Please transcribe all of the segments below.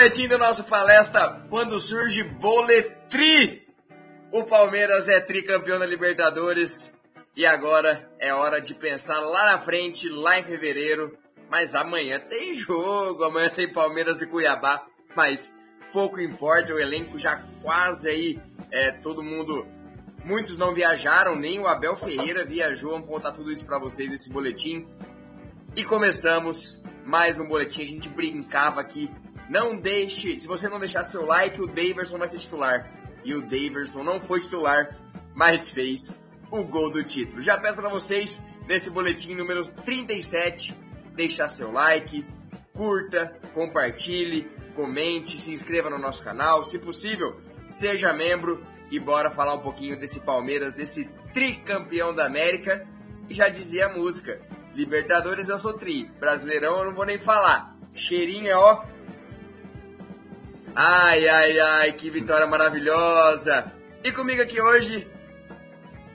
Boletim do nosso palestra, quando surge boletri, o Palmeiras é tricampeão da Libertadores e agora é hora de pensar lá na frente, lá em fevereiro. Mas amanhã tem jogo, amanhã tem Palmeiras e Cuiabá, mas pouco importa, o elenco já quase aí, é, todo mundo, muitos não viajaram, nem o Abel Ferreira viajou, vamos contar tudo isso para vocês nesse boletim. E começamos mais um boletim, a gente brincava aqui, não deixe, se você não deixar seu like, o Daverson vai ser titular. E o Daverson não foi titular, mas fez o gol do título. Já peço para vocês, nesse boletim número 37, deixar seu like, curta, compartilhe, comente, se inscreva no nosso canal, se possível, seja membro e bora falar um pouquinho desse Palmeiras, desse tricampeão da América. E já dizia a música, Libertadores eu sou tri, Brasileirão eu não vou nem falar. Cheirinho é ó. Ai, ai, ai, que vitória maravilhosa! E comigo aqui hoje,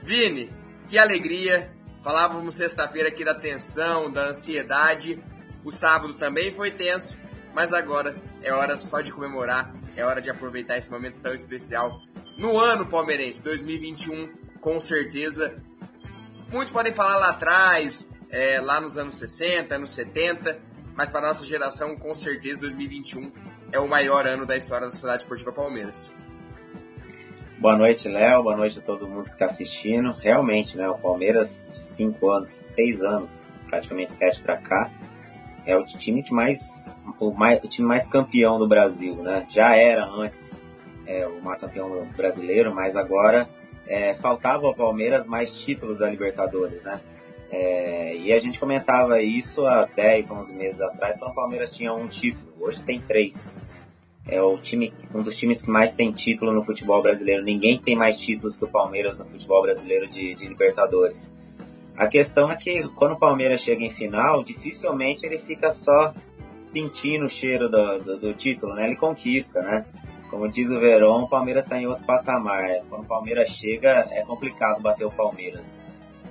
Vini, que alegria! Falávamos sexta-feira aqui da tensão, da ansiedade. O sábado também foi tenso, mas agora é hora só de comemorar, é hora de aproveitar esse momento tão especial. No ano palmeirense, 2021, com certeza. Muitos podem falar lá atrás, é, lá nos anos 60, anos 70, mas para nossa geração, com certeza, 2021 é o maior ano da história da Sociedade Esportiva Palmeiras. Boa noite, Léo. Boa noite a todo mundo que está assistindo. Realmente, né? O Palmeiras, cinco anos, seis anos, praticamente sete para cá, é o time que mais o, mais, o time mais campeão do Brasil, né? Já era antes é, o maior campeão brasileiro, mas agora é, faltava ao Palmeiras mais títulos da Libertadores, né? É, e a gente comentava isso há 10, 11 meses atrás, quando o Palmeiras tinha um título. Hoje tem três. É o time, um dos times que mais tem título no futebol brasileiro. Ninguém tem mais títulos que o Palmeiras no futebol brasileiro de, de Libertadores. A questão é que quando o Palmeiras chega em final, dificilmente ele fica só sentindo o cheiro do, do, do título, né? Ele conquista, né? Como diz o Verón, o Palmeiras está em outro patamar. Quando o Palmeiras chega, é complicado bater o Palmeiras.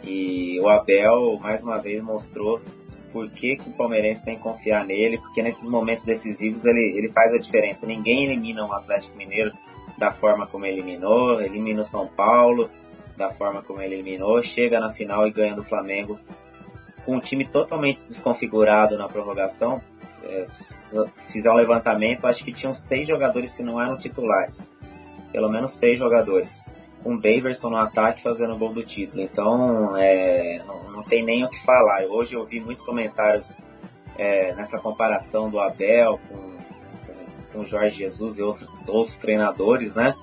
E o Abel, mais uma vez, mostrou por que, que o palmeirense tem que confiar nele, porque nesses momentos decisivos ele, ele faz a diferença. Ninguém elimina um Atlético Mineiro da forma como eliminou, elimina o São Paulo da forma como ele eliminou, chega na final e ganha do Flamengo com um time totalmente desconfigurado na prorrogação. É, fizer um levantamento, acho que tinham seis jogadores que não eram titulares. Pelo menos seis jogadores com o Daverson no ataque fazendo o gol do título. Então, é, não, não, tem nem o que falar. Hoje eu vi muitos comentários é, nessa comparação do Abel com, com, o Jorge Jesus e outros, outros treinadores, né?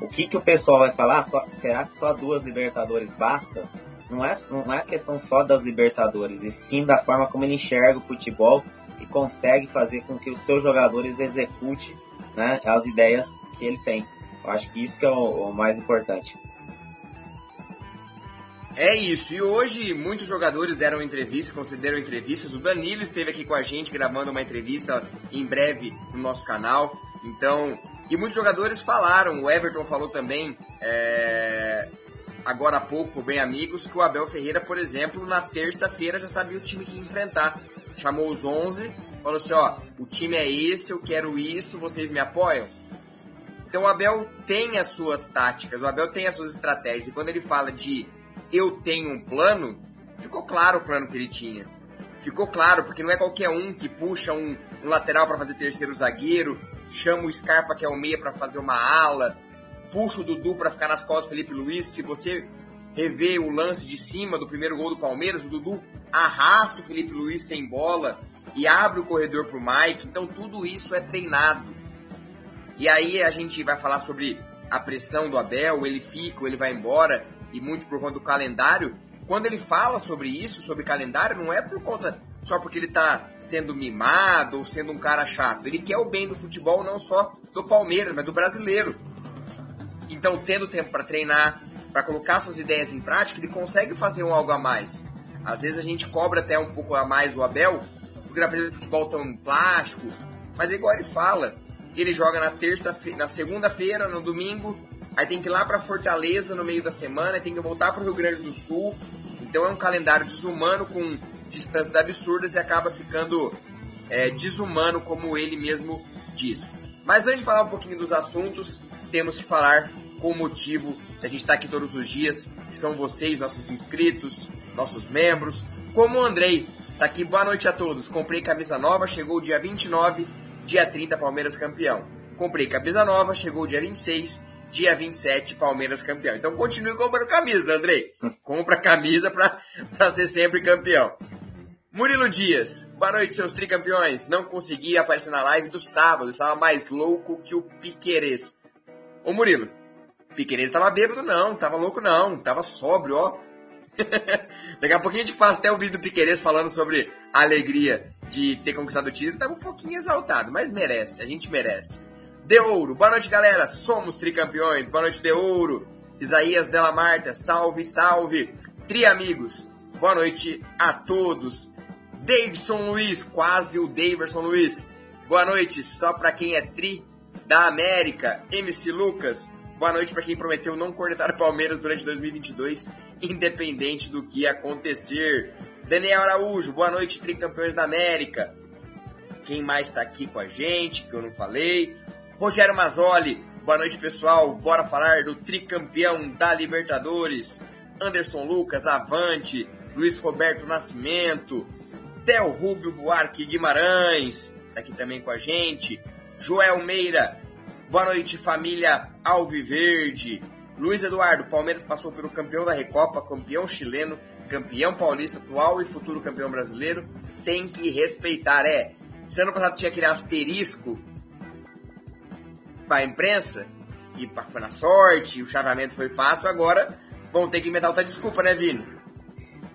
O que, que o pessoal vai falar? Só, será que só duas Libertadores basta? Não é, não é questão só das Libertadores, e sim da forma como ele enxerga o futebol e consegue fazer com que os seus jogadores executem né, as ideias que ele tem. Eu acho que isso que é o, o mais importante. É isso, e hoje muitos jogadores deram entrevistas, concederam entrevistas. O Danilo esteve aqui com a gente gravando uma entrevista em breve no nosso canal. Então, e muitos jogadores falaram, o Everton falou também, é, agora há pouco, bem amigos, que o Abel Ferreira, por exemplo, na terça-feira já sabia o time que ia enfrentar. Chamou os 11, falou assim: ó, o time é esse, eu quero isso, vocês me apoiam? Então o Abel tem as suas táticas, o Abel tem as suas estratégias. E quando ele fala de eu tenho um plano, ficou claro o plano que ele tinha. Ficou claro, porque não é qualquer um que puxa um, um lateral para fazer terceiro zagueiro, chama o Scarpa, que é o meia, para fazer uma ala, puxa o Dudu para ficar nas costas do Felipe Luiz. Se você rever o lance de cima do primeiro gol do Palmeiras, o Dudu arrasta o Felipe Luiz sem bola e abre o corredor para o Mike. Então tudo isso é treinado. E aí a gente vai falar sobre a pressão do Abel, ele fica, ele vai embora, e muito por conta do calendário. Quando ele fala sobre isso, sobre calendário, não é por conta só porque ele tá sendo mimado ou sendo um cara chato. Ele quer o bem do futebol, não só do Palmeiras, mas do brasileiro. Então, tendo tempo para treinar, para colocar suas ideias em prática, ele consegue fazer um algo a mais. Às vezes a gente cobra até um pouco a mais o Abel, porque na de futebol tão plástico, mas é igual ele fala, ele joga na terça na segunda-feira, no domingo, aí tem que ir lá para Fortaleza no meio da semana, tem que voltar para o Rio Grande do Sul. Então é um calendário desumano com distâncias absurdas e acaba ficando é, desumano, como ele mesmo diz. Mas antes de falar um pouquinho dos assuntos, temos que falar com o motivo da gente estar aqui todos os dias, que são vocês, nossos inscritos, nossos membros, como o Andrei. Tá aqui, boa noite a todos. Comprei camisa nova, chegou dia 29, dia 30, Palmeiras campeão. Comprei camisa nova, chegou dia 26, dia 27, Palmeiras campeão. Então continue comprando camisa, Andrei. Compra camisa pra, pra ser sempre campeão. Murilo Dias, boa noite, seus tricampeões. Não consegui aparecer na live do sábado, estava mais louco que o Piquerez. Ô Murilo, Piquerez tava bêbado não, tava louco não, tava sóbrio, ó. Daqui a pouquinho a gente passa até o vídeo do Piquerez falando sobre alegria de ter conquistado o título. Tava um pouquinho exaltado, mas merece, a gente merece. De Ouro, boa noite galera, somos tricampeões, boa noite De Ouro. Isaías Della Marta, salve, salve. Tri amigos, boa noite a todos. Davidson Luiz, quase o Davidson Luiz. Boa noite, só para quem é tri da América. MC Lucas, boa noite para quem prometeu não cornetar o Palmeiras durante 2022, independente do que acontecer. Daniel Araújo, boa noite, tricampeões da América. Quem mais está aqui com a gente, que eu não falei? Rogério Mazzoli, boa noite pessoal, bora falar do tricampeão da Libertadores. Anderson Lucas, Avante, Luiz Roberto Nascimento, Theo Rubio Buarque Guimarães, tá aqui também com a gente. Joel Meira, boa noite família Alviverde. Luiz Eduardo, Palmeiras passou pelo campeão da Recopa, campeão chileno, campeão paulista atual e futuro campeão brasileiro. Tem que respeitar, é. Se ano passado tinha aquele asterisco pra imprensa, e foi na sorte, o chaveamento foi fácil, agora vão ter que inventar outra desculpa, né, Vini?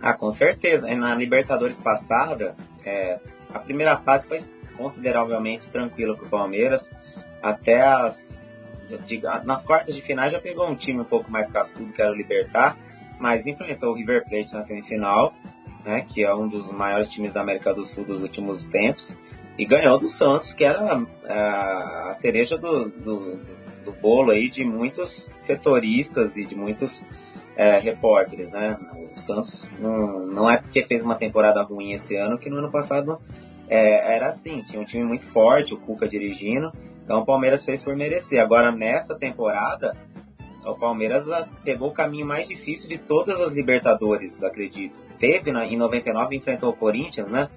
Ah, com certeza. Na Libertadores passada, é, a primeira fase foi consideravelmente tranquila para o Palmeiras. Até as. Nas quartas de final já pegou um time um pouco mais cascudo, que era o Libertar, mas enfrentou o River Plate na semifinal, né, que é um dos maiores times da América do Sul dos últimos tempos, e ganhou do Santos, que era é, a cereja do, do, do bolo aí de muitos setoristas e de muitos é, repórteres, né? O Santos não, não é porque fez uma temporada ruim esse ano que no ano passado é, era assim, tinha um time muito forte, o Cuca dirigindo, então o Palmeiras fez por merecer. Agora nessa temporada, o Palmeiras pegou o caminho mais difícil de todas as Libertadores, acredito. Teve em 99 enfrentou o Corinthians, né?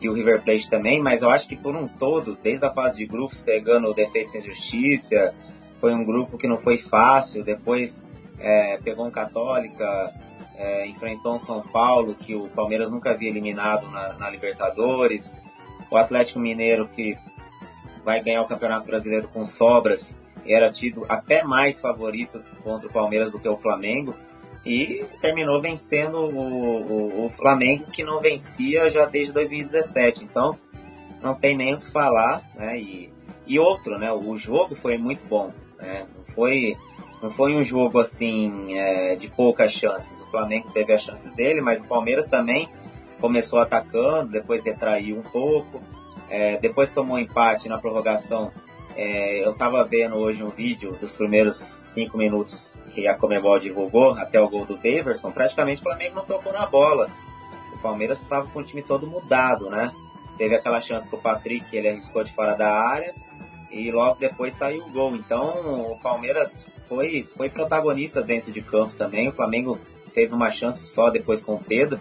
E o River Plate também, mas eu acho que por um todo, desde a fase de grupos, pegando o Defesa e Justiça, foi um grupo que não foi fácil. Depois é, pegou um Católica, é, enfrentou um São Paulo, que o Palmeiras nunca havia eliminado na, na, Libertadores, o Atlético Mineiro, que vai ganhar o Campeonato Brasileiro com sobras, era tido até mais favorito contra o Palmeiras do que o Flamengo, e terminou vencendo o, o, o Flamengo, que não vencia já desde 2017. Então, não tem nem o que falar, né? E, e outro, né? O jogo foi muito bom, né? Não foi não foi um jogo assim é, de poucas chances. O Flamengo teve as chances dele, mas o Palmeiras também começou atacando, depois retraiu um pouco, é, depois tomou empate na prorrogação. É, eu estava vendo hoje um vídeo dos primeiros cinco minutos que a Comebol divulgou até o gol do Daverson. Praticamente o Flamengo não tocou na bola. O Palmeiras estava com o time todo mudado, né? Teve aquela chance com o Patrick, ele arriscou de fora da área e logo depois saiu o gol. Então o Palmeiras foi, foi protagonista dentro de campo também. O Flamengo teve uma chance só depois com o Pedro.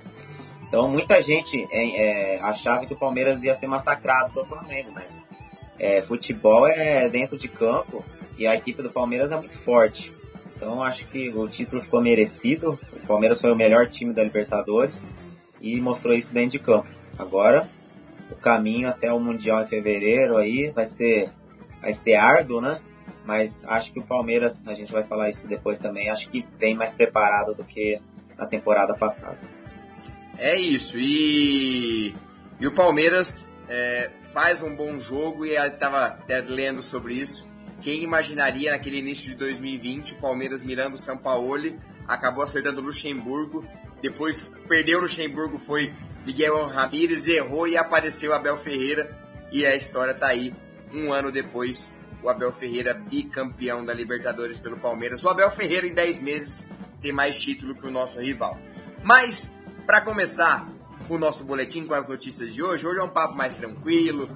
Então muita gente é, achava que o Palmeiras ia ser massacrado pelo Flamengo, mas é, futebol é dentro de campo e a equipe do Palmeiras é muito forte. Então acho que o título ficou merecido. O Palmeiras foi o melhor time da Libertadores e mostrou isso dentro de campo. Agora o caminho até o Mundial em fevereiro aí vai ser vai ser árduo, né? mas acho que o Palmeiras, a gente vai falar isso depois também, acho que vem mais preparado do que na temporada passada. É isso, e, e o Palmeiras é, faz um bom jogo e estava até lendo sobre isso. Quem imaginaria naquele início de 2020 o Palmeiras mirando o São Paulo, acabou acertando o Luxemburgo, depois perdeu o Luxemburgo, foi Miguel Ramírez, errou e apareceu Abel Ferreira e a história está aí um ano depois o Abel Ferreira bicampeão da Libertadores pelo Palmeiras. O Abel Ferreira em 10 meses tem mais título que o nosso rival. Mas, para começar, o nosso boletim com as notícias de hoje. Hoje é um papo mais tranquilo,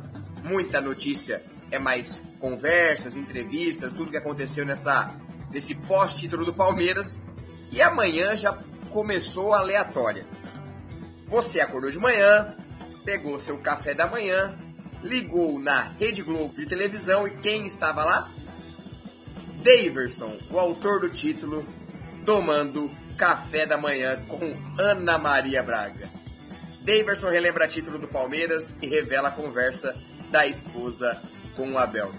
muita notícia, é mais conversas, entrevistas, tudo que aconteceu nessa nesse pós-título do Palmeiras. E amanhã já começou a aleatória. Você acordou de manhã, pegou seu café da manhã, ligou na Rede Globo de televisão e quem estava lá? Daverson, o autor do título, tomando café da manhã com Ana Maria Braga. Daverson relembra título do Palmeiras e revela a conversa da esposa com o Abel.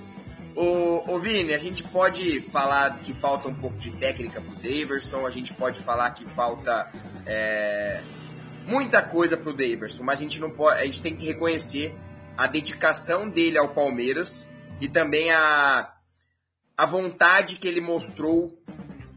Ô, ô Vini, a gente pode falar que falta um pouco de técnica pro Daverson, a gente pode falar que falta é, muita coisa pro Daverson, mas a gente não pode, a gente tem que reconhecer a dedicação dele ao Palmeiras e também a, a vontade que ele mostrou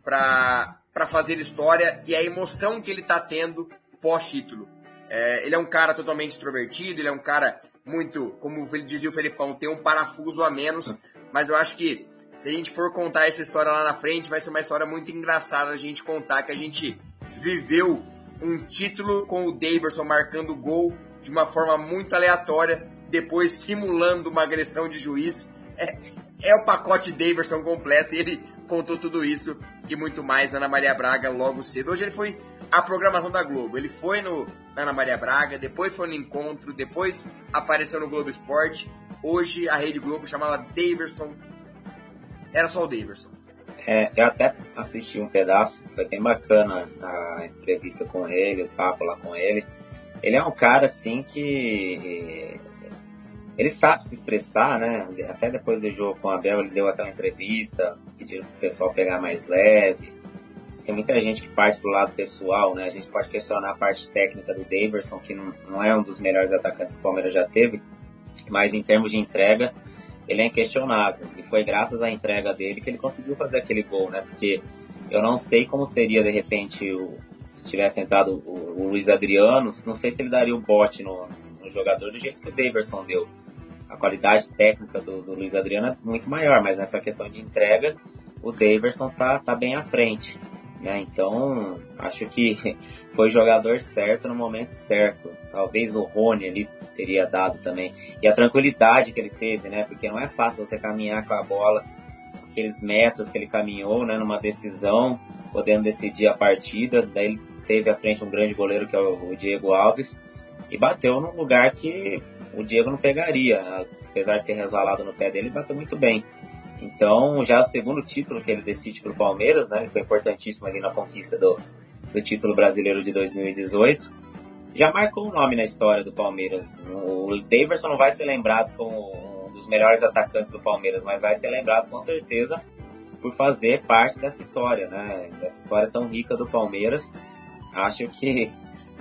para fazer história e a emoção que ele está tendo pós-título. É, ele é um cara totalmente extrovertido, ele é um cara muito, como dizia o Felipão, tem um parafuso a menos, mas eu acho que se a gente for contar essa história lá na frente, vai ser uma história muito engraçada a gente contar que a gente viveu um título com o Daverson marcando gol de uma forma muito aleatória, depois simulando uma agressão de juiz. É, é o pacote Daverson completo e ele contou tudo isso e muito mais na Ana Maria Braga logo cedo. Hoje ele foi a programação da Globo. Ele foi no na Ana Maria Braga, depois foi no Encontro, depois apareceu no Globo Esporte. Hoje a Rede Globo chamava Daverson. Era só o Daverson. É, eu até assisti um pedaço, foi bem bacana a entrevista com ele, o papo lá com ele. Ele é um cara assim que ele sabe se expressar, né? Até depois do jogo com o Abel, ele deu até uma entrevista, pediu pro pessoal pegar mais leve. Tem muita gente que parte pro lado pessoal, né? A gente pode questionar a parte técnica do Daverson, que não, não é um dos melhores atacantes que o Palmeiras já teve, mas em termos de entrega, ele é inquestionável. E foi graças à entrega dele que ele conseguiu fazer aquele gol, né? Porque eu não sei como seria, de repente, o, se tivesse entrado o, o Luiz Adriano, não sei se ele daria o bote no, no jogador do jeito que o Daverson deu. A qualidade técnica do, do Luiz Adriano é muito maior, mas nessa questão de entrega, o Daverson tá, tá bem à frente. Né? Então, acho que foi jogador certo no momento certo. Talvez o Rony ali teria dado também. E a tranquilidade que ele teve, né? Porque não é fácil você caminhar com a bola aqueles metros que ele caminhou, né, numa decisão, podendo decidir a partida. Daí ele teve à frente um grande goleiro que é o Diego Alves e bateu num lugar que o Diego não pegaria, apesar de ter resvalado no pé dele, bateu muito bem. Então, já é o segundo título que ele decide para o Palmeiras, né? Ele foi importantíssimo ali na conquista do, do título brasileiro de 2018. Já marcou um nome na história do Palmeiras. O Daverson não vai ser lembrado como um dos melhores atacantes do Palmeiras, mas vai ser lembrado com certeza por fazer parte dessa história, né? Dessa história tão rica do Palmeiras. Acho que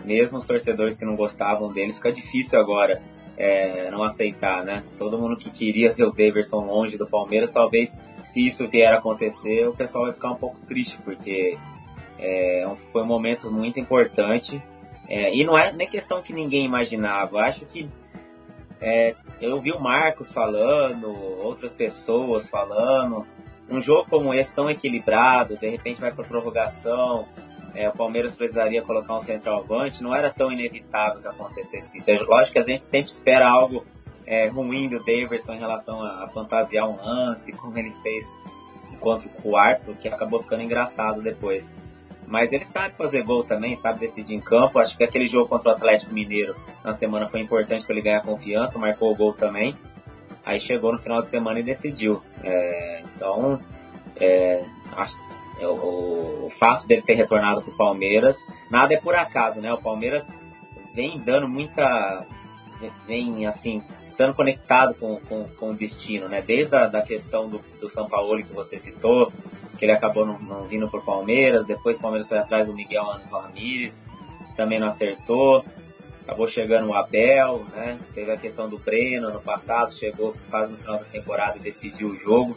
mesmo os torcedores que não gostavam dele, fica difícil agora é, não aceitar, né? Todo mundo que queria ver o Daverson longe do Palmeiras, talvez se isso vier a acontecer, o pessoal vai ficar um pouco triste, porque é, foi um momento muito importante. É, e não é nem questão que ninguém imaginava. Acho que é, eu vi o Marcos falando, outras pessoas falando. Um jogo como esse tão equilibrado, de repente vai para prorrogação, é, o Palmeiras precisaria colocar um centroavante, não era tão inevitável que acontecesse isso. É lógico que a gente sempre espera algo é, ruim do Daverson em relação a, a, fantasiar um lance, como ele fez contra o quarto, que acabou ficando engraçado depois. Mas ele sabe fazer gol também, sabe decidir em campo. Acho que aquele jogo contra o Atlético Mineiro na semana foi importante para ele ganhar confiança, marcou o gol também. Aí chegou no final de semana e decidiu. É, então, é, acho, o, o fato dele ter retornado para o Palmeiras, nada é por acaso, né? O Palmeiras vem dando muita. vem, assim, estando conectado com, com, com o destino, né? Desde a da questão do, do São Paulo que você citou, que ele acabou não, não vindo para o Palmeiras, depois o Palmeiras foi atrás do Miguel Ramírez, também não acertou. Acabou chegando o Abel, né? Teve a questão do Breno no passado, chegou quase no final da temporada e decidiu o jogo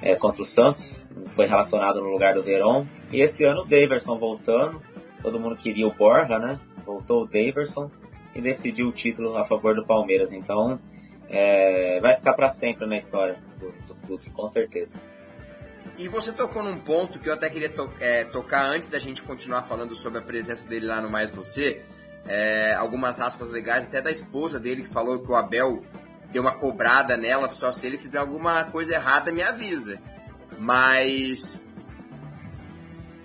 é, contra o Santos, foi relacionado no lugar do Verón. E esse ano o Daverson voltando, todo mundo queria o Borja, né? Voltou o Daverson e decidiu o título a favor do Palmeiras. Então é, vai ficar para sempre na história do, do, clube, com certeza. E você tocou num ponto que eu até queria to é, tocar antes da gente continuar falando sobre a presença dele lá no Mais Você. é, algumas aspas legais, até da esposa dele, que falou que o Abel deu uma cobrada nela, só se ele fizer alguma coisa errada, me avisa. Mas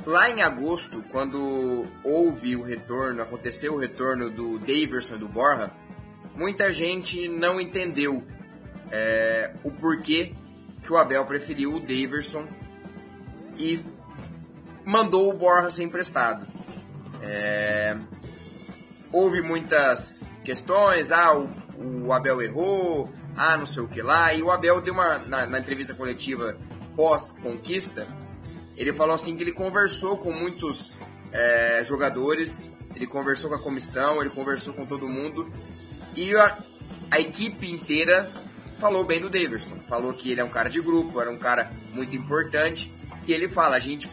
lá em agosto, quando houve o retorno, aconteceu o retorno do Daverson e do Borja, muita gente não entendeu é, o porquê que o Abel preferiu o Daverson e mandou o Borja ser emprestado. É, houve muitas questões, ah, o, o, Abel errou, ah, não sei o que lá, e o Abel deu uma, na, na entrevista coletiva pós-conquista, ele falou assim que ele conversou com muitos é, jogadores, ele conversou com a comissão, ele conversou com todo mundo, e a, a equipe inteira falou bem do Davidson, falou que ele é um cara de grupo, era um cara muito importante, e ele fala, a gente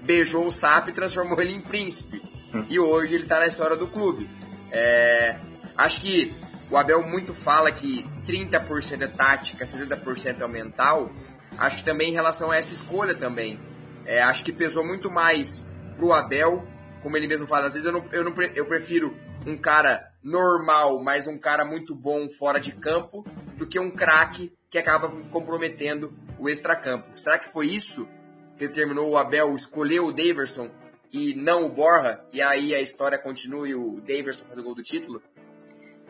beijou o sapo e transformou ele em príncipe. Hum. E hoje ele está na história do clube. É, acho que o Abel muito fala que 30% é tática, 70% é mental. Acho que também em relação a essa escolha também. É, acho que pesou muito mais pro Abel, como ele mesmo fala, às vezes eu, não, eu, não, eu prefiro um cara normal, mas um cara muito bom fora de campo, do que um craque que acaba comprometendo o extracampo. Será que foi isso que determinou o Abel escolher o Daverson e não o Borja, e aí a história continua e o Daverson faz o gol do título?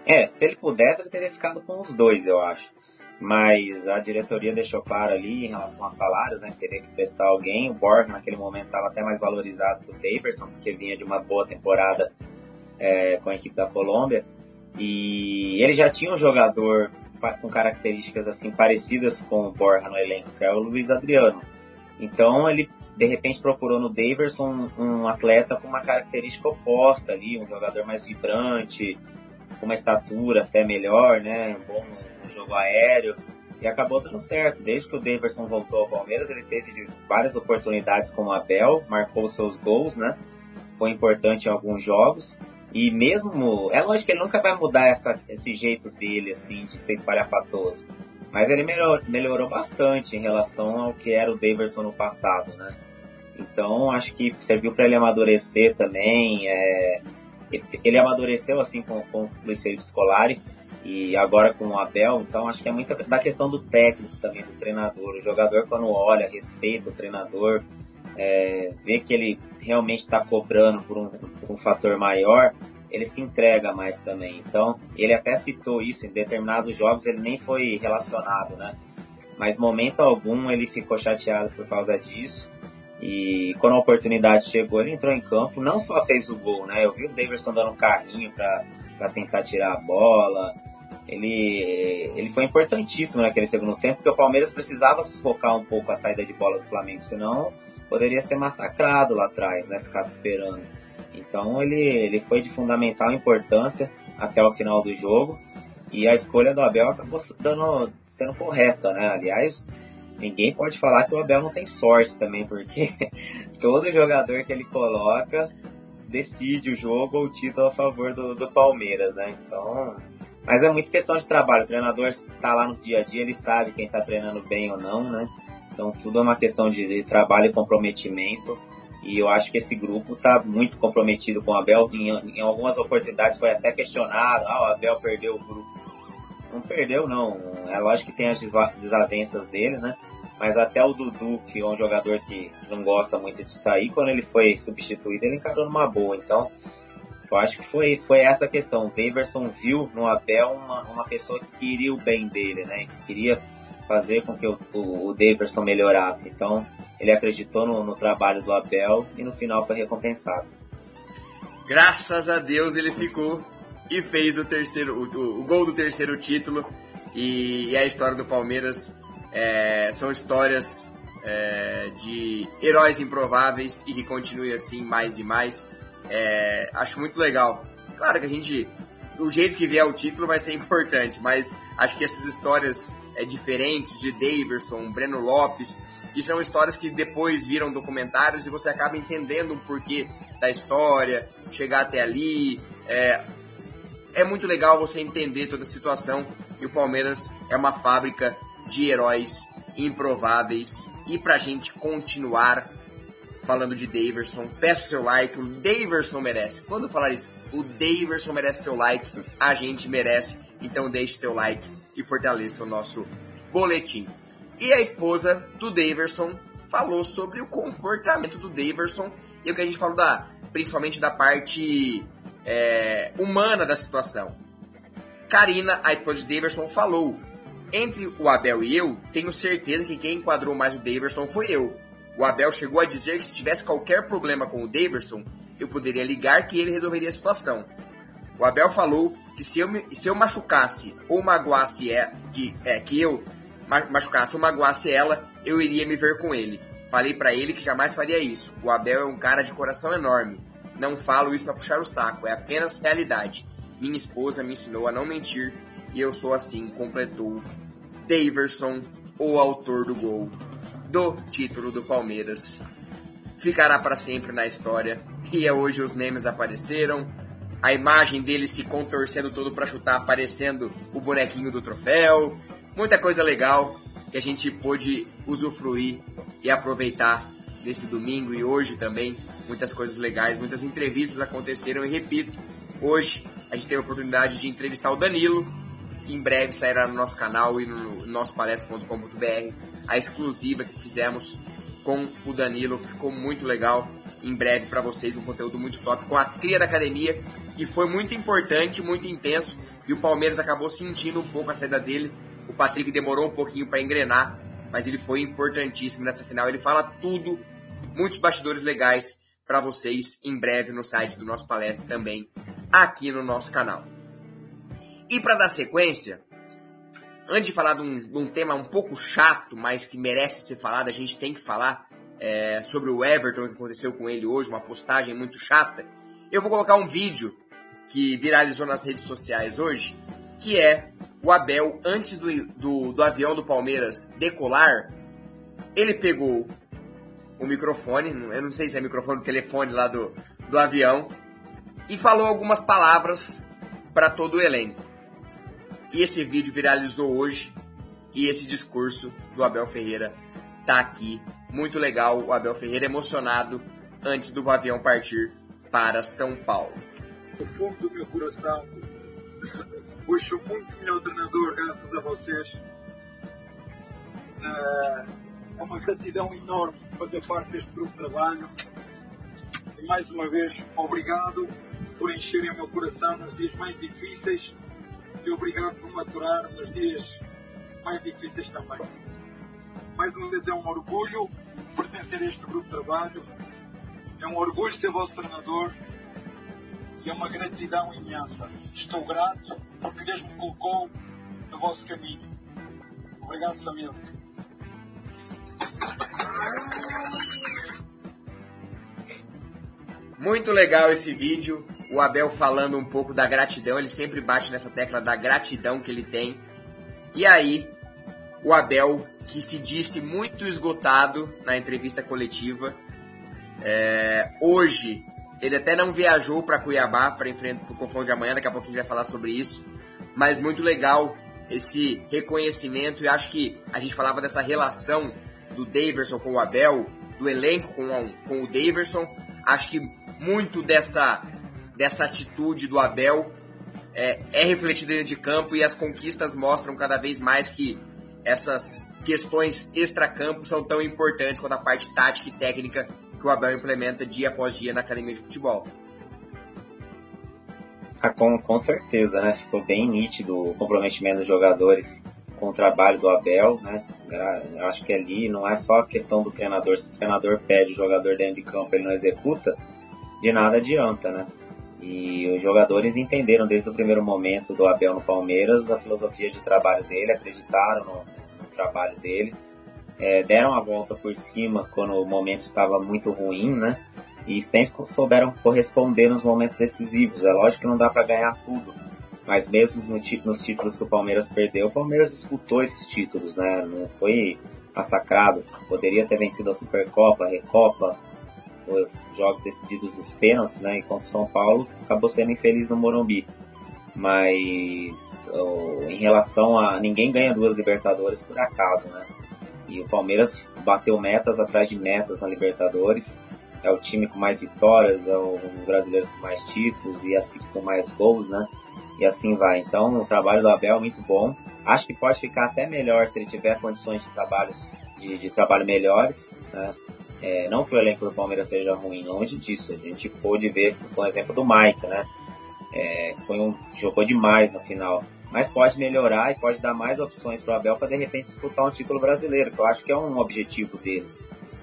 É, se ele pudesse, ele teria ficado com os dois, eu acho. Mas a diretoria deixou claro ali em relação aos salários, né? Teria que prestar alguém. O Borja, naquele momento, estava até mais valorizado que o Daverson, porque vinha de uma boa temporada é, com a equipe da Colômbia. E ele já tinha um jogador com características assim parecidas com o Borja no elenco, que é o Luiz Adriano. Então ele de repente procurou no Daverson um atleta com uma característica oposta ali, um jogador mais vibrante, com uma estatura até melhor, né? Um bom um jogo aéreo. E acabou dando certo. Desde que o Daverson voltou ao Palmeiras, ele teve várias oportunidades com o Abel, marcou seus gols, né? Foi importante em alguns jogos. E mesmo. É lógico que ele nunca vai mudar essa, esse jeito dele, assim, de ser espalhafatoso. Mas ele melhorou, melhorou bastante em relação ao que era o Daverson no passado, né? Então acho que serviu para ele amadurecer também. É, ele amadureceu assim com, com o Luiz Felipe Scolari e agora com o Abel. Então acho que é muito da questão do técnico também, do treinador. O jogador quando olha, respeita o treinador, é, vê que ele realmente está cobrando por um, por um fator maior, ele se entrega mais também. Então, ele até citou isso, em determinados jogos ele nem foi relacionado, né? Mas momento algum ele ficou chateado por causa disso. E quando a oportunidade chegou, ele entrou em campo, não só fez o gol, né? Eu vi o Davidson dando um carrinho para tentar tirar a bola. Ele, ele foi importantíssimo naquele segundo tempo, porque o Palmeiras precisava sufocar um pouco a saída de bola do Flamengo, senão poderia ser massacrado lá atrás, né? Se ficasse esperando. Então ele, ele foi de fundamental importância até o final do jogo e a escolha do Abel acabou dando, sendo correta, né? Aliás, ninguém pode falar que o Abel não tem sorte também, porque todo jogador que ele coloca decide o jogo ou o título a favor do, do Palmeiras, né? Então, mas é muito questão de trabalho. O treinador está lá no dia a dia, ele sabe quem está treinando bem ou não, né? Então tudo é uma questão de, trabalho e comprometimento. E eu acho que esse grupo está muito comprometido com o Abel. Em, em, algumas oportunidades foi até questionado: ah, o Abel perdeu o grupo. Não perdeu, não. É lógico que tem as desavenças dele, né? Mas até o Dudu, que é um jogador que não gosta muito de sair, quando ele foi substituído, ele encarou numa boa. Então, eu acho que foi, foi essa questão. O Daverson viu no Abel uma, uma pessoa que queria o bem dele, né? Que queria fazer com que o, o, o Daverson melhorasse. Então, ele acreditou no, no, trabalho do Abel e no final foi recompensado. Graças a Deus ele ficou e fez o terceiro, o, o gol do terceiro título. E, e, a história do Palmeiras é, são histórias é, de heróis improváveis e que continue assim mais e mais. É, acho muito legal. Claro que a gente, o jeito que vier o título vai ser importante, mas acho que essas histórias é, diferentes de Daverson, Breno Lopes, e são histórias que depois viram documentários e você acaba entendendo o porquê da história, chegar até ali. É, é muito legal você entender toda a situação e o Palmeiras é uma fábrica de heróis improváveis. E pra gente continuar falando de Daverson, peço seu like, o Daverson merece. Quando eu falar isso, O Daverson merece seu like, a gente merece. Então deixe seu like e fortaleça o nosso boletim. E a esposa do Daverson falou sobre o comportamento do Daverson e o que a gente falou da, principalmente da parte é, humana da situação. Karina, a esposa de Daverson, falou: Entre o Abel e eu, tenho certeza que quem enquadrou mais o Daverson foi eu. O Abel chegou a dizer que se tivesse qualquer problema com o Daverson, eu poderia ligar que ele resolveria a situação. O Abel falou que se eu, se eu machucasse ou magoasse é, que, é, que eu machucasse ou magoasse ela, eu iria me ver com ele. Falei para ele que jamais faria isso. O Abel é um cara de coração enorme. Não falo isso para puxar o saco, é apenas realidade. Minha esposa me ensinou a não mentir e eu sou assim, completou Daverson, o autor do gol do título do Palmeiras. Ficará para sempre na história. E é hoje os memes apareceram, a imagem dele se contorcendo todo para chutar, aparecendo o bonequinho do troféu. Muita coisa legal que a gente pôde usufruir e aproveitar nesse domingo e hoje também. Muitas coisas legais, muitas entrevistas aconteceram e repito, hoje a gente teve a oportunidade de entrevistar o Danilo. Em breve sairá no nosso canal e no nosso palestra.com.br a exclusiva que fizemos com o Danilo. Ficou muito legal. Em breve para vocês um conteúdo muito top com a cria da academia, que foi muito importante, muito intenso. E o Palmeiras acabou sentindo um pouco a saída dele. O Patrick demorou um pouquinho para engrenar, mas ele foi importantíssimo nessa final. Ele fala tudo, muitos bastidores legais para vocês em breve no site do nosso palestra também aqui no nosso canal. E para dar sequência, antes de falar de um, de um, tema um pouco chato, mas que merece ser falado, a gente tem que falar é, sobre o Everton, que aconteceu com ele hoje, uma postagem muito chata. Eu vou colocar um vídeo que viralizou nas redes sociais hoje, que é o Abel, antes do, do, do avião do Palmeiras decolar, ele pegou o microfone, eu não sei se é microfone ou telefone lá do, do avião, e falou algumas palavras para todo o elenco. E esse vídeo viralizou hoje e esse discurso do Abel Ferreira tá aqui. Muito legal, o Abel Ferreira emocionado antes do avião partir para São Paulo. Do fundo do meu coração, hoje sou muito melhor treinador graças a vocês. É uma gratidão enorme fazer parte deste grupo de trabalho. E mais uma vez, obrigado por encherem o meu coração nos dias mais difíceis e obrigado por maturar nos dias mais difíceis também. Mais uma vez é um orgulho pertencer a este grupo de trabalho, é um orgulho ser vosso treinador e é uma gratidão imensa. Estou grato porque Deus me colocou no vosso caminho. Obrigado, Samir. Muito legal esse vídeo. O Abel falando um pouco da gratidão. Ele sempre bate nessa tecla da gratidão que ele tem. E aí, o Abel, que se disse muito esgotado na entrevista coletiva, é, hoje ele até não viajou para Cuiabá para enfrentar o confronto de amanhã. Daqui a pouco a gente vai falar sobre isso. Mas muito legal esse reconhecimento. E acho que a gente falava dessa relação do Daverson com o Abel, do elenco com, com o Daverson. Acho que muito dessa, dessa atitude do Abel é, é refletida dentro de campo e as conquistas mostram cada vez mais que essas questões extra-campo são tão importantes quanto a parte tática e técnica que o Abel implementa dia após dia na academia de futebol. Ah, com, com certeza, né? Ficou bem nítido o comprometimento dos jogadores com o trabalho do Abel, né? Eu acho que ali não é só a questão do treinador. Se o treinador pede o jogador dentro de campo ele não executa, de nada adianta, né? E os jogadores entenderam desde o primeiro momento do Abel no Palmeiras a filosofia de trabalho dele, acreditaram no, no trabalho dele, é, deram a volta por cima quando o momento estava muito ruim, né? E sempre souberam corresponder nos momentos decisivos. É lógico que não dá para ganhar tudo, mas mesmo nos títulos que o Palmeiras perdeu, o Palmeiras disputou esses títulos, né? Não foi massacrado. Poderia ter vencido a Supercopa, a Recopa, jogos decididos nos pênaltis, né? Enquanto o São Paulo acabou sendo infeliz no Morumbi. Mas oh, em relação a ninguém ganha duas Libertadores por acaso, né? E o Palmeiras bateu metas atrás de metas na Libertadores. é o time com mais vitórias, é um dos brasileiros com mais títulos e assim com mais gols, né? E assim vai. Então o trabalho do Abel é muito bom. Acho que pode ficar até melhor se ele tiver condições de trabalhos de, de trabalho melhores, né? É, não que o elenco do Palmeiras seja ruim, longe disso. A gente pôde ver com o exemplo do Mike, né? É, foi um, jogou demais no final. Mas pode melhorar e pode dar mais opções para o Abel para de repente disputar um título brasileiro, que eu acho que é um objetivo dele.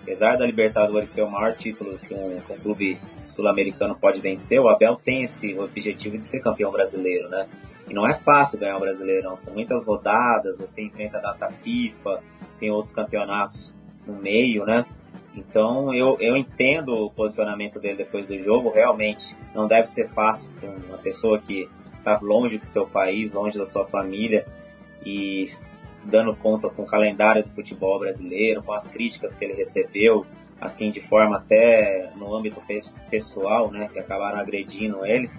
Apesar da Libertadores ser o maior título que um, que um clube sul-americano pode vencer, o Abel tem esse objetivo de ser campeão brasileiro, né? E não é fácil ganhar o Brasileirão, são muitas rodadas, você enfrenta a data FIFA, tem outros campeonatos no meio, né? Então eu, eu entendo o posicionamento dele depois do jogo, realmente não deve ser fácil para uma pessoa que está longe do seu país, longe da sua família e dando conta com o calendário do futebol brasileiro, com as críticas que ele recebeu, assim de forma até no âmbito pessoal, né, que acabaram agredindo ele.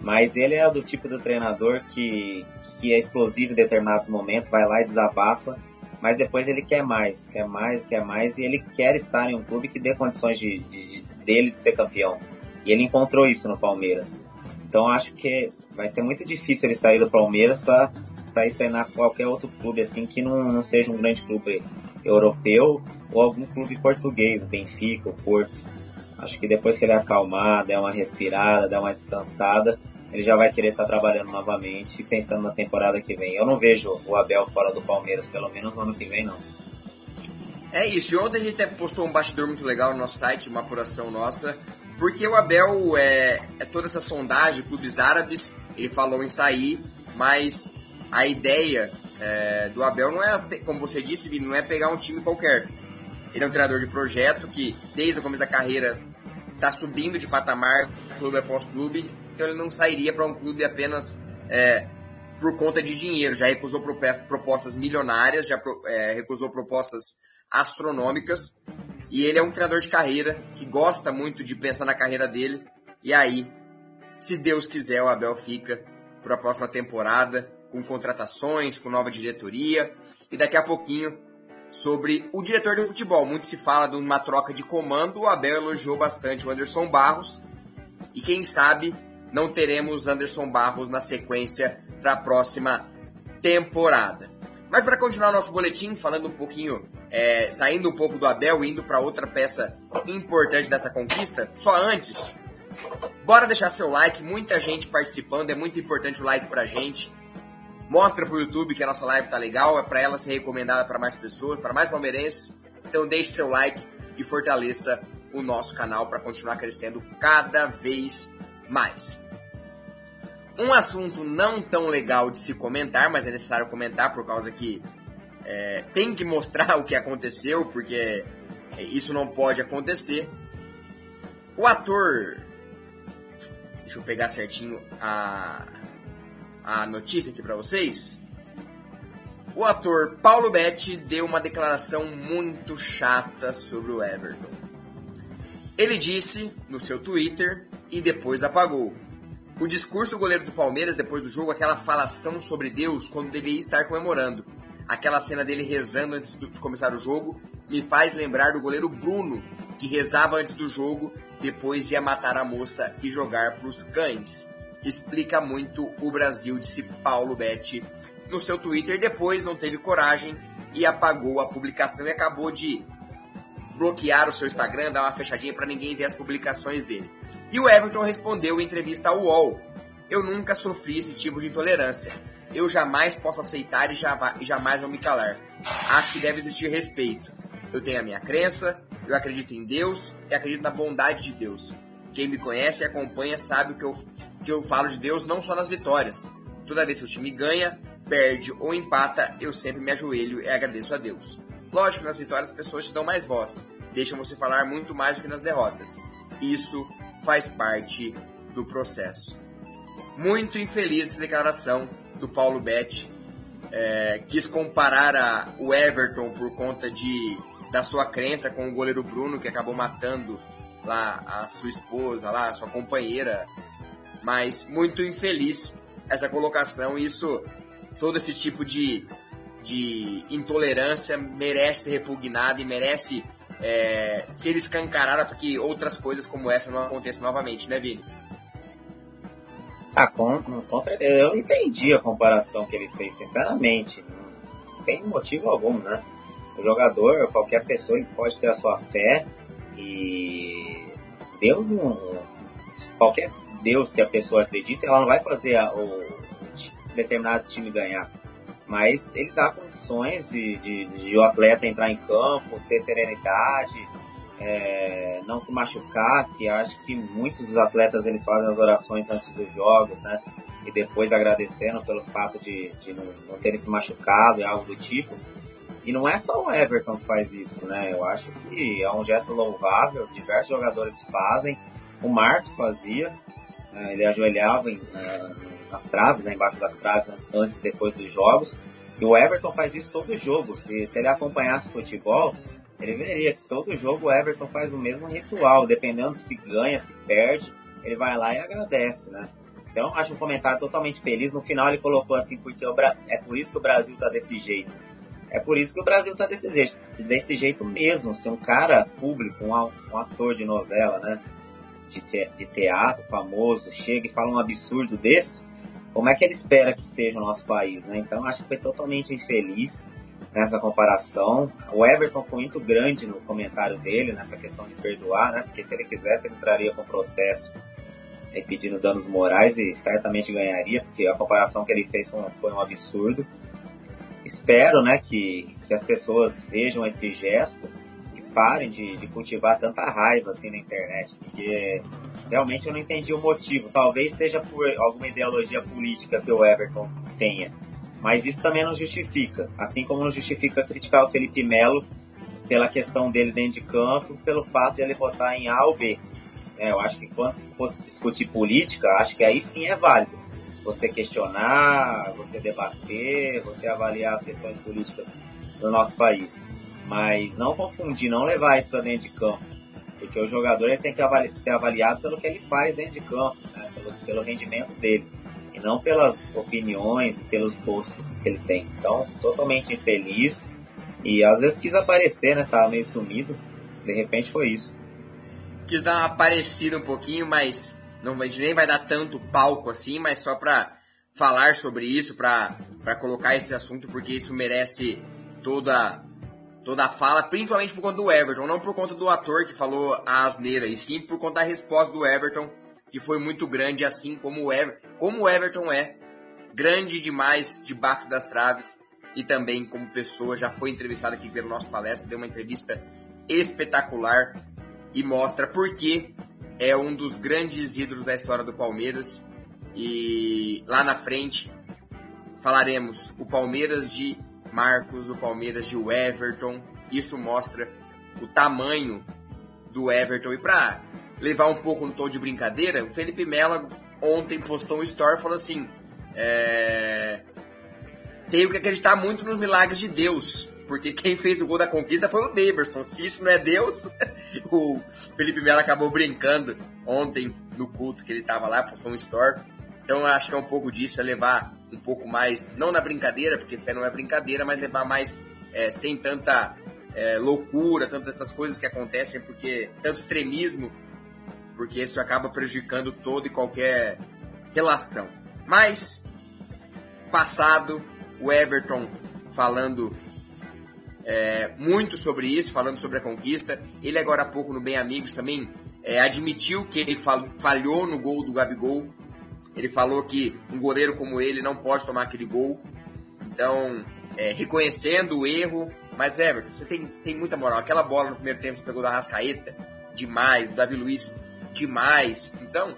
Mas ele é do tipo do treinador que, que é explosivo em determinados momentos, vai lá e desabafa mas depois ele quer mais, quer mais, quer mais, e ele quer estar em um clube que dê condições de, de, de dele de ser campeão. E ele encontrou isso no Palmeiras. Então acho que vai ser muito difícil ele sair do Palmeiras para ir treinar qualquer outro clube assim que não, não seja um grande clube europeu ou algum clube português, o Benfica, o Porto. Acho que depois que ele acalmar, der uma respirada, der uma descansada, ele já vai querer estar tá trabalhando novamente, pensando na temporada que vem. Eu não vejo o Abel fora do Palmeiras, pelo menos no ano que vem, não. É isso, e ontem a gente até postou um bastidor muito legal no nosso site, uma apuração nossa, porque o Abel é, é toda essa sondagem, clubes árabes, ele falou em sair, mas a ideia é, do Abel não é, como você disse, não é pegar um time qualquer. Ele é um treinador de projeto que, desde o começo da carreira, está subindo de patamar, clube após clube, então ele não sairia para um clube apenas é, por conta de dinheiro. Já recusou propostas milionárias, já é, recusou propostas astronômicas. E ele é um treinador de carreira que gosta muito de pensar na carreira dele. E aí, se Deus quiser, o Abel fica para a próxima temporada com contratações, com nova diretoria. E daqui a pouquinho, sobre o diretor de futebol. Muito se fala de uma troca de comando. O Abel elogiou bastante o Anderson Barros. E quem sabe não teremos Anderson Barros na sequência para a próxima temporada. Mas para continuar nosso boletim, falando um pouquinho, é, saindo um pouco do Abel e indo para outra peça importante dessa conquista, só antes, bora deixar seu like, muita gente participando, é muito importante o like pra gente. Mostra pro YouTube que a nossa live tá legal, é para ela ser recomendada para mais pessoas, para mais palmeirenses. Então deixe seu like e fortaleça o nosso canal para continuar crescendo cada vez mais. Um assunto não tão legal de se comentar, mas é necessário comentar por causa que é, tem que mostrar o que aconteceu, porque isso não pode acontecer. O ator. Deixa eu pegar certinho a, a notícia aqui para vocês. O ator Paulo Betti deu uma declaração muito chata sobre o Everton. Ele disse no seu Twitter e depois apagou. O discurso do goleiro do Palmeiras depois do jogo, aquela falação sobre Deus quando deveria estar comemorando. Aquela cena dele rezando antes de começar o jogo me faz lembrar do goleiro Bruno, que rezava antes do jogo, depois ia matar a moça e jogar para os cães. Explica muito o Brasil, disse Paulo Betti no seu Twitter. Depois não teve coragem e apagou a publicação e acabou de bloquear o seu Instagram, dar uma fechadinha para ninguém ver as publicações dele. E o Everton respondeu em entrevista ao UOL: Eu nunca sofri esse tipo de intolerância. Eu jamais posso aceitar e, jamais vou me calar. Acho que deve existir respeito. Eu tenho a minha crença, eu acredito em Deus e acredito na bondade de Deus. Quem me conhece e acompanha sabe que eu, que eu falo de Deus não só nas vitórias. Toda vez que o time ganha, perde ou empata, eu sempre me ajoelho e agradeço a Deus. Lógico que nas vitórias as pessoas te dão mais voz, deixam você falar muito mais do que nas derrotas. Isso faz parte do processo. Muito infeliz essa declaração do Paulo Betti. É, quis comparar a, o Everton por conta de, da sua crença com o goleiro Bruno, que acabou matando lá a sua esposa, lá a sua companheira. Mas muito infeliz essa colocação. Isso, todo esse tipo de de intolerância merece ser repugnado e merece é, ser escancarada para que outras coisas como essa não aconteçam novamente, né, Vini? Ah, com, com certeza. Eu entendi a comparação que ele fez, sinceramente. Não tem motivo algum, né? O jogador, qualquer pessoa, ele pode ter a sua fé e Deus não. Qualquer Deus que a pessoa acredita, ela não vai fazer a, o determinado time ganhar. Mas ele dá condições de, de, de o atleta entrar em campo, ter serenidade, é, não se machucar, que acho que muitos dos atletas eles fazem as orações antes dos jogos, né? E depois agradecendo pelo fato de, de não, não terem se machucado e algo do tipo. E não é só o Everton que faz isso, né? Eu acho que é um gesto louvável, diversos jogadores fazem. O Marcos fazia, né? ele ajoelhava em, uh, nas traves, né? embaixo das traves, antes e depois dos jogos. E o Everton faz isso todo jogo. Se, se ele acompanhasse futebol, ele veria que todo jogo o Everton faz o mesmo ritual, dependendo se ganha, se perde, ele vai lá e agradece, né? Então, acho um comentário totalmente feliz. No final, ele colocou assim, porque é por isso que o Brasil tá desse jeito. É por isso que o Brasil tá desse jeito, desse jeito mesmo. Se um cara público, um, ator de novela, né, de teatro famoso, chega e fala um absurdo desse, como é que ele espera que esteja o nosso país, né? Então, acho que foi totalmente infeliz nessa comparação. O Everton foi muito grande no comentário dele, nessa questão de perdoar, né? Porque se ele quisesse, ele entraria com processo né, pedindo danos morais e certamente ganharia, porque a comparação que ele fez foi um, absurdo. Espero, né, que, que as pessoas vejam esse gesto e parem de, de cultivar tanta raiva assim na internet, porque realmente eu não entendi o motivo. Talvez seja por alguma ideologia política que o Everton tenha mas isso também não justifica. Assim como não justifica criticar o Felipe Melo pela questão dele dentro de campo, pelo fato de ele votar em A ou B. É, eu acho que quando se fosse discutir política, acho que aí sim é válido. Você questionar, você debater, você avaliar as questões políticas do nosso país. Mas não confundir, não levar isso para dentro de campo. Porque o jogador ele tem que avali ser avaliado pelo que ele faz dentro de campo, né? pelo, pelo rendimento dele e não pelas opiniões, pelos postos que ele tem. Então, totalmente infeliz e às vezes quis aparecer, né? Tava meio sumido. De repente foi isso. Quis dar uma aparecida um pouquinho, mas não, a gente nem vai dar tanto palco assim, mas só pra falar sobre isso, pra colocar esse assunto, porque isso merece toda toda a fala, principalmente por conta do Everton, não por conta do ator que falou a asneira, e sim por conta da resposta do Everton que foi muito grande, assim como o, Ever, como o Everton é, grande demais debaixo das traves e também como pessoa, já foi entrevistado aqui pelo nosso palestra, deu uma entrevista espetacular e mostra por que é um dos grandes ídolos da história do Palmeiras. E lá na frente falaremos o Palmeiras de Marcos, o Palmeiras de Everton. Isso mostra o tamanho do Everton. E para levar um pouco no tom de brincadeira, o Felipe Melo ontem postou um story falou assim: é... tenho que acreditar muito nos milagres de Deus. Porque quem fez o gol da conquista foi o Daverson. Se isso não é Deus, o Felipe Melo acabou brincando ontem no culto que ele estava lá, postou um story. Então eu acho que é um pouco disso, é levar um pouco mais, não na brincadeira, porque fé não é brincadeira, mas levar mais é, sem tanta é, loucura, tantas essas coisas que acontecem, porque tanto extremismo porque isso acaba prejudicando toda e qualquer relação. Mas, passado, o Everton falando é, muito sobre isso, falando sobre a conquista. Ele agora há pouco no Bem Amigos também é, admitiu que ele falhou no gol do Gabigol. Ele falou que um goleiro como ele não pode tomar aquele gol. Então, é, reconhecendo o erro. Mas, Everton, você tem, você tem muita moral. Aquela bola no primeiro tempo você pegou da Rascaeta, demais. Do Davi Luiz, demais. Então,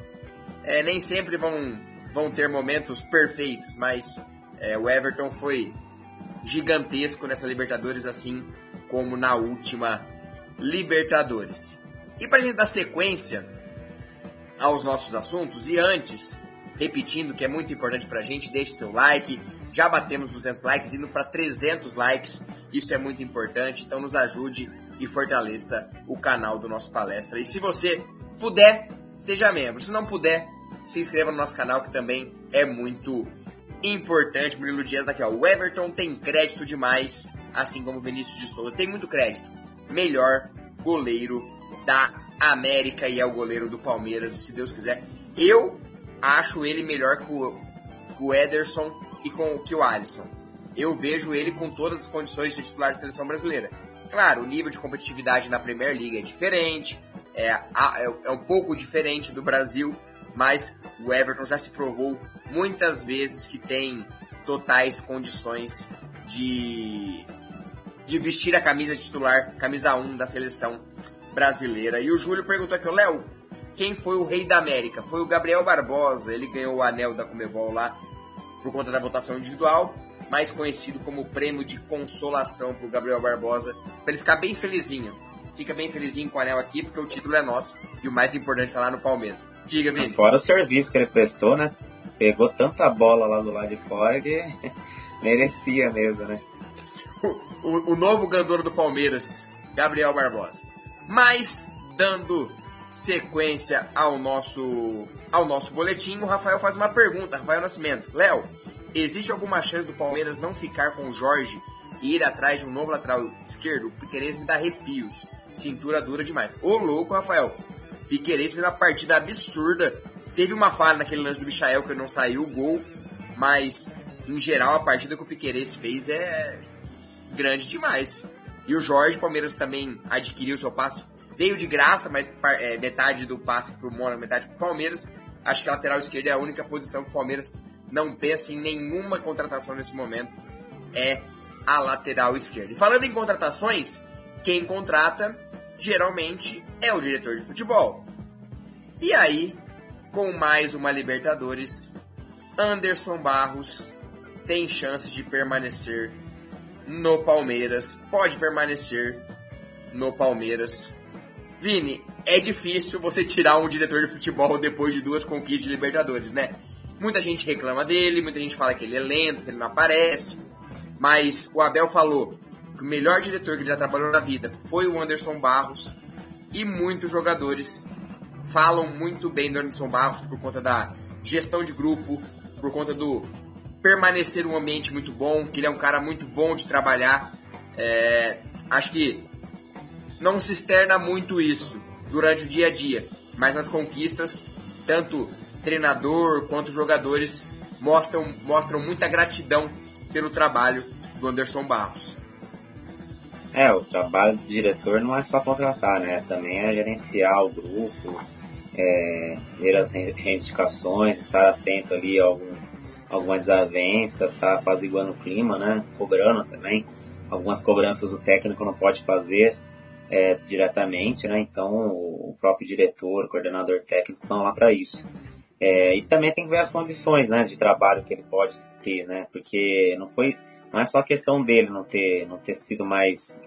é, nem sempre vão, vão ter momentos perfeitos, mas é, o Everton foi gigantesco nessa Libertadores, assim como na última Libertadores. E para gente dar sequência aos nossos assuntos, e antes, repetindo que é muito importante para a gente, deixe seu like. Já batemos 200 likes, indo para 300 likes. Isso é muito importante, então nos ajude e fortaleça o canal do nosso palestra. E se você puder, seja membro. Se não puder, se inscreva no nosso canal que também é muito importante. Murilo Dias daqui, ó. O Everton tem crédito demais, assim como o Vinícius de Souza. Tem muito crédito. Melhor goleiro da América e é o goleiro do Palmeiras, se Deus quiser. Eu acho ele melhor que o, que o Ederson e com, que o Alisson. Eu vejo ele com todas as condições de titular da seleção brasileira. Claro, o nível de competitividade na Premier League é diferente, é, é, é um pouco diferente do Brasil, mas o Everton já se provou muitas vezes que tem totais condições de, de vestir a camisa titular, camisa 1 da seleção brasileira. E o Júlio perguntou aqui, Léo, quem foi o rei da América? Foi o Gabriel Barbosa, ele ganhou o anel da Comebol lá por conta da votação individual, mais conhecido como prêmio de consolação para o Gabriel Barbosa, para ele ficar bem felizinho. Fica bem felizinho com o anel aqui, porque o título é nosso e o mais importante é lá no Palmeiras. Diga, Vini. Fora o serviço que ele prestou, né? Pegou tanta bola lá do lado de fora que merecia mesmo, né? O, o, o novo ganador do Palmeiras, Gabriel Barbosa. Mas, dando sequência ao nosso, ao nosso boletim, o Rafael faz uma pergunta. Rafael Nascimento. Léo, existe alguma chance do Palmeiras não ficar com o Jorge e ir atrás de um novo lateral esquerdo? O me dá arrepios. Cintura dura demais. Ô louco, Rafael. Piqueires fez uma partida absurda. Teve uma falha naquele lance do Michael que não saiu o gol. Mas, em geral, a partida que o Piqueires fez é grande demais. E o Jorge Palmeiras também adquiriu seu passe. Veio de graça, mas é, metade do passe pro Mônaco, metade pro Palmeiras. Acho que a lateral esquerda é a única posição que o Palmeiras não pensa em nenhuma contratação nesse momento. É a lateral esquerda. E falando em contratações, quem contrata geralmente é o diretor de futebol. E aí, com mais uma Libertadores, Anderson Barros tem chances de permanecer no Palmeiras, pode permanecer no Palmeiras. Vini, é difícil você tirar um diretor de futebol depois de duas conquistas de Libertadores, né? Muita gente reclama dele, muita gente fala que ele é lento, que ele não aparece. Mas o Abel falou que o melhor diretor que ele já trabalhou na vida foi o Anderson Barros. E muitos jogadores falam muito bem do Anderson Barros por conta da gestão de grupo, por conta do permanecer um ambiente muito bom, que ele é um cara muito bom de trabalhar. É, acho que não se externa muito isso durante o dia a dia, mas nas conquistas, tanto treinador quanto jogadores mostram, mostram muita gratidão pelo trabalho do Anderson Barros. É, o trabalho do diretor não é só contratar, né? Também é gerenciar o grupo, é, ver as reivindicações, estar atento ali a algum, alguma desavença, estar tá apaziguando o clima, né? Cobrando também. Algumas cobranças o técnico não pode fazer é, diretamente, né? Então o próprio diretor, o coordenador técnico estão lá para isso. É, e também tem que ver as condições, né, de trabalho que ele pode ter, né? Porque não foi, não é só questão dele não ter, não ter sido mais